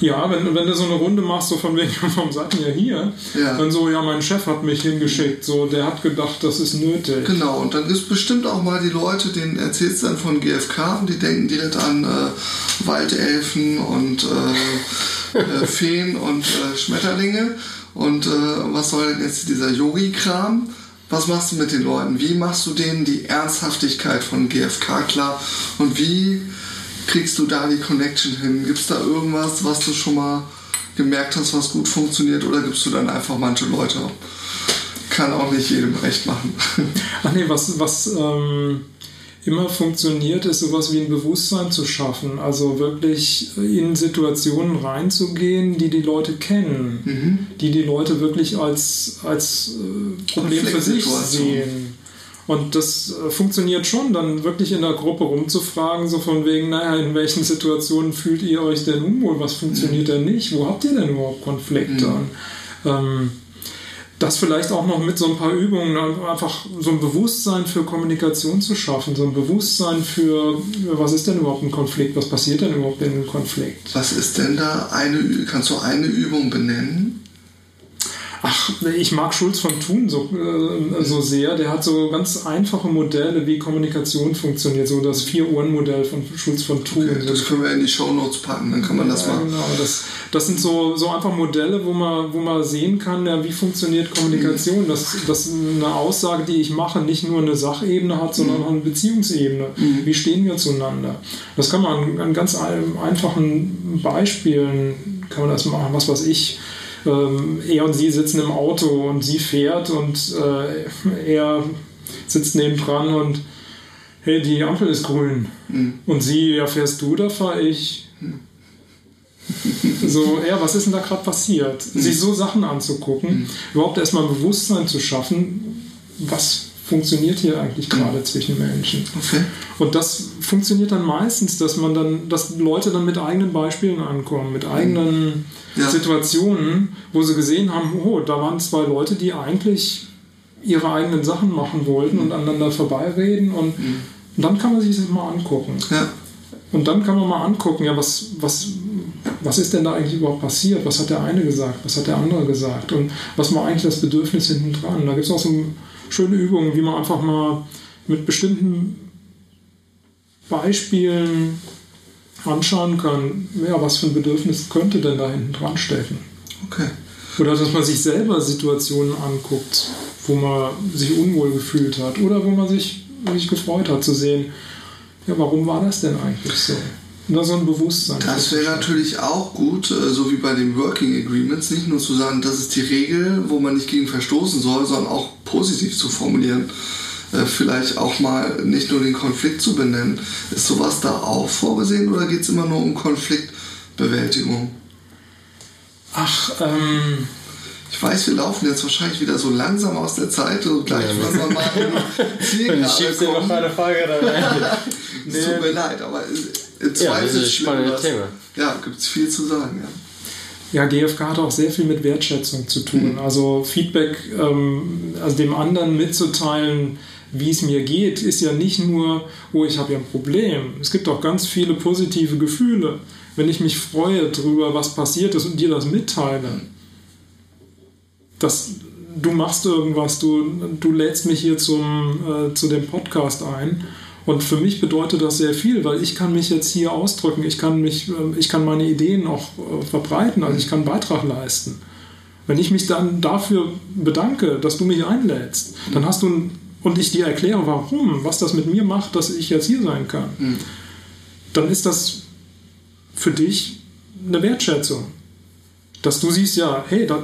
Ja, wenn, wenn du so eine Runde machst, so von wegen, warum seid ihr hier? Ja. Dann so, ja, mein Chef hat mich hingeschickt, so, der hat gedacht, das ist nötig. Genau, und dann gibt es bestimmt auch mal die Leute, denen erzählst du dann von GFK und die denken direkt an äh, Waldelfen und äh, äh, Feen und äh, Schmetterlinge. Und äh, was soll denn jetzt dieser Yogi-Kram? Was machst du mit den Leuten? Wie machst du denen die Ernsthaftigkeit von GFK klar? Und wie kriegst du da die Connection hin? Gibt es da irgendwas, was du schon mal gemerkt hast, was gut funktioniert? Oder gibst du dann einfach manche Leute? Kann auch nicht jedem recht machen. Ach nee, was, was ähm, immer funktioniert, ist sowas wie ein Bewusstsein zu schaffen. Also wirklich in Situationen reinzugehen, die die Leute kennen, mhm. die die Leute wirklich als, als äh, Problem für sich sehen. Und das äh, funktioniert schon, dann wirklich in der Gruppe rumzufragen, so von wegen, naja, in welchen Situationen fühlt ihr euch denn unwohl, was funktioniert mhm. denn nicht, wo habt ihr denn überhaupt Konflikte? Mhm. Ähm, das vielleicht auch noch mit so ein paar Übungen, einfach so ein Bewusstsein für Kommunikation zu schaffen, so ein Bewusstsein für, was ist denn überhaupt ein Konflikt, was passiert denn überhaupt in einem Konflikt? Was ist denn da eine, kannst du eine Übung benennen? Ach, ich mag Schulz von Thun so, äh, so sehr. Der hat so ganz einfache Modelle, wie Kommunikation funktioniert. So das Vier-Ohren-Modell von Schulz von Thun. Okay, das können wir in die Show Notes packen, dann kann man das ja, mal. Genau, das, das sind so, so einfach Modelle, wo man, wo man sehen kann, ja, wie funktioniert Kommunikation. Mhm. Dass, dass eine Aussage, die ich mache, nicht nur eine Sachebene hat, sondern mhm. auch eine Beziehungsebene. Mhm. Wie stehen wir zueinander? Das kann man an ganz einfachen Beispielen kann man das machen. Was weiß ich ähm, er und sie sitzen im Auto und sie fährt und äh, er sitzt nebendran und hey, die Ampel ist grün. Mhm. Und sie, ja, fährst du, da fahre ich. Mhm. So, ja, was ist denn da gerade passiert? Mhm. Sich so Sachen anzugucken, mhm. überhaupt erstmal Bewusstsein zu schaffen, was funktioniert hier eigentlich gerade mhm. zwischen Menschen. Okay. Und das funktioniert dann meistens, dass man dann, dass Leute dann mit eigenen Beispielen ankommen, mit eigenen ja. Situationen, wo sie gesehen haben, oh, da waren zwei Leute, die eigentlich ihre eigenen Sachen machen wollten und aneinander vorbeireden und, mhm. und dann kann man sich das mal angucken. Ja. Und dann kann man mal angucken, ja, was, was, was ist denn da eigentlich überhaupt passiert? Was hat der eine gesagt? Was hat der andere gesagt? Und was war eigentlich das Bedürfnis hinten dran? Da gibt es auch so schöne Übungen, wie man einfach mal mit bestimmten Beispielen anschauen kann, ja, was für ein Bedürfnis könnte denn da hinten dran stecken. Okay. Oder dass man sich selber Situationen anguckt, wo man sich unwohl gefühlt hat oder wo man sich, sich gefreut hat zu sehen, ja, warum war das denn eigentlich so? Nur so ein Bewusstsein. Das wäre natürlich auch gut, äh, so wie bei den Working Agreements, nicht nur zu sagen, das ist die Regel, wo man nicht gegen verstoßen soll, sondern auch positiv zu formulieren. Äh, vielleicht auch mal nicht nur den Konflikt zu benennen. Ist sowas da auch vorgesehen oder geht es immer nur um Konfliktbewältigung? Ach, ähm. Ich weiß, wir laufen jetzt wahrscheinlich wieder so langsam aus der Zeit und gleich ja, wollen wir mal Zielgerade kommen. noch eine Frage dabei. Es tut mir leid, aber im ja, das ist Thema. Ja, gibt es viel zu sagen, ja. Ja, GFK hat auch sehr viel mit Wertschätzung zu tun. Mhm. Also Feedback, ähm, also dem anderen mitzuteilen, wie es mir geht, ist ja nicht nur, oh, ich habe ja ein Problem. Es gibt auch ganz viele positive Gefühle. Wenn ich mich freue darüber, was passiert ist und dir das mitteile, dass du machst irgendwas, du, du lädst mich hier zum, äh, zu dem Podcast ein und für mich bedeutet das sehr viel, weil ich kann mich jetzt hier ausdrücken, ich kann, mich, ähm, ich kann meine Ideen auch äh, verbreiten, also ich kann einen Beitrag leisten. Wenn ich mich dann dafür bedanke, dass du mich einlädst, dann hast du und ich dir erkläre, warum, was das mit mir macht, dass ich jetzt hier sein kann, mhm. dann ist das für dich eine Wertschätzung. Dass du siehst, ja, hey, da,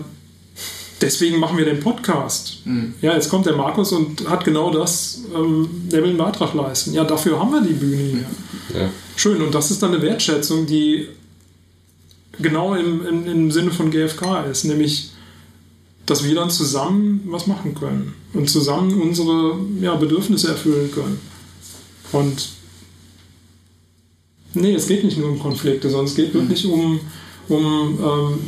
deswegen machen wir den Podcast. Mhm. Ja, jetzt kommt der Markus und hat genau das, ähm, der will einen Beitrag leisten. Ja, dafür haben wir die Bühne hier. Ja. Schön, und das ist dann eine Wertschätzung, die genau im, im, im Sinne von GFK ist, nämlich, dass wir dann zusammen was machen können und zusammen unsere ja, Bedürfnisse erfüllen können. Und nee, es geht nicht nur um Konflikte, sondern es geht wirklich mhm. um, um ähm,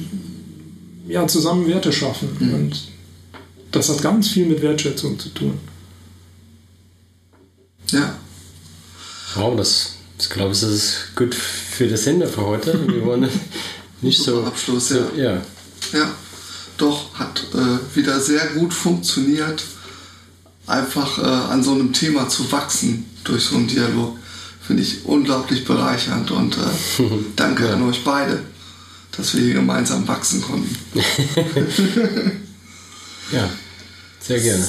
ja, zusammen Werte schaffen. Mhm. Und das hat ganz viel mit Wertschätzung zu tun. Ja. Wow, das, das glaube ich, das ist gut für das Ende für heute. Wir wollen nicht Super so. Abschluss, so, ja. ja. Ja, doch, hat äh, wieder sehr gut funktioniert, einfach äh, an so einem Thema zu wachsen durch so einen Dialog. Finde ich unglaublich bereichernd und äh, danke ja. an euch beide dass wir hier gemeinsam wachsen konnten. ja, sehr gerne.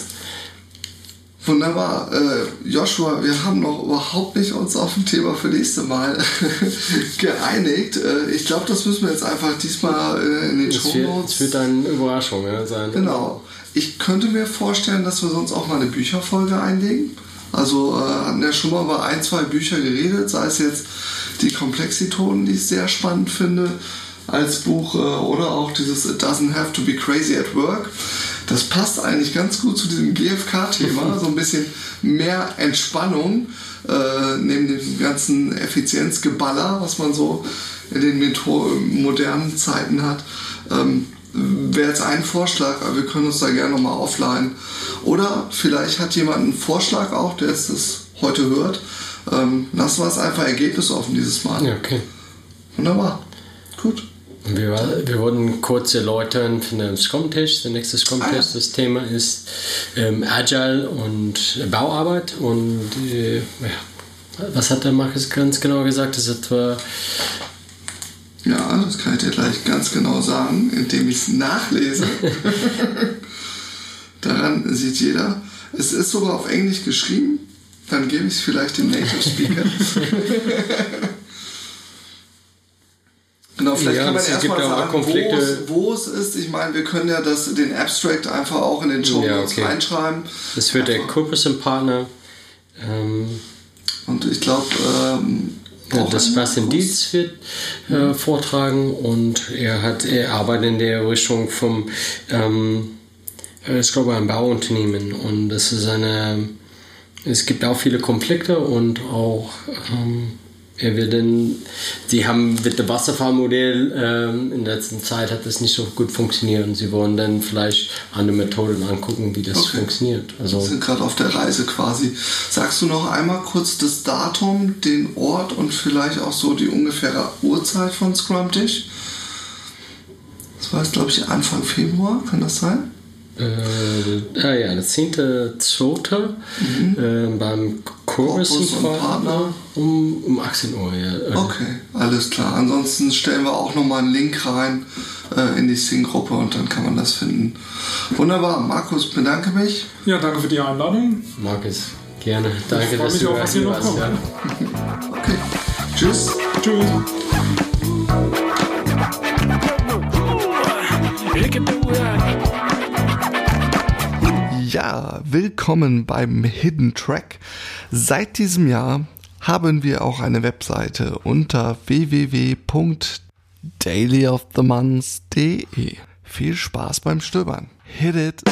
Wunderbar. Äh, Joshua, wir haben noch überhaupt nicht uns auf ein Thema für nächste Mal geeinigt. Äh, ich glaube, das müssen wir jetzt einfach diesmal äh, in den Show Notes. Es wird eine Überraschung ja, sein. Genau. Ich könnte mir vorstellen, dass wir sonst auch mal eine Bücherfolge einlegen. Also äh, hatten ja schon mal über ein, zwei Bücher geredet, sei es jetzt die Komplexitonen, die ich sehr spannend finde, als Buch äh, oder auch dieses It Doesn't Have to Be Crazy at Work. Das passt eigentlich ganz gut zu diesem GFK-Thema, so ein bisschen mehr Entspannung äh, neben dem ganzen Effizienzgeballer, was man so in den modernen Zeiten hat. Ähm, Wäre jetzt ein Vorschlag, aber wir können uns da gerne nochmal offline. Oder vielleicht hat jemand einen Vorschlag auch, der es das heute hört. Ähm, lassen wir es einfach ergebnisoffen dieses Mal. Ja, okay. Wunderbar. Gut. Wir, wir wollen kurz erläutern von dem Scrum-Tisch. Der nächste Scrum-Tisch, ah, ja. das Thema ist ähm, Agile und Bauarbeit. Und äh, was hat der Markus ganz genau gesagt? Das ist etwa. Ja, das kann ich dir gleich ganz genau sagen, indem ich es nachlese. Daran sieht jeder. Es ist sogar auf Englisch geschrieben. Dann gebe ich es vielleicht dem Native Speaker. Genau, vielleicht ja, kann man erstmal sagen, wo es, ist. Ich meine, wir können ja das, den Abstract einfach auch in den Show ja, okay. reinschreiben. Das wird einfach. der Corpus Partner. Ähm, und ich glaube, ähm, ja, das Sebastian Dietz wird äh, vortragen und er hat er arbeitet in der Richtung vom ähm, ich glaube ein Bauunternehmen und das ist eine es gibt auch viele Konflikte und auch ähm, er wird dann, die haben mit dem Wasserfahrmodell ähm, in der letzten Zeit hat das nicht so gut funktioniert und sie wollen dann vielleicht andere Methoden angucken, wie das okay. funktioniert. Also wir sind gerade auf der Reise quasi. Sagst du noch einmal kurz das Datum, den Ort und vielleicht auch so die ungefähre Uhrzeit von Scrum Dish? Das war jetzt, glaube ich, Anfang Februar, kann das sein? Äh, ah ja, der 10.2. Mhm. Äh, beim Chorus Partner um, um 18 Uhr. Ja. Okay, alles klar. Ansonsten stellen wir auch nochmal einen Link rein äh, in die Sing-Gruppe und dann kann man das finden. Wunderbar. Markus, bedanke mich. Ja, danke für die Einladung. Markus, gerne. Danke, dass du auch, was hier noch kommt. Ja. Okay. Tschüss. Tschüss. Willkommen beim Hidden Track. Seit diesem Jahr haben wir auch eine Webseite unter www.dailyofthemonths.de. Viel Spaß beim Stöbern. Hit it!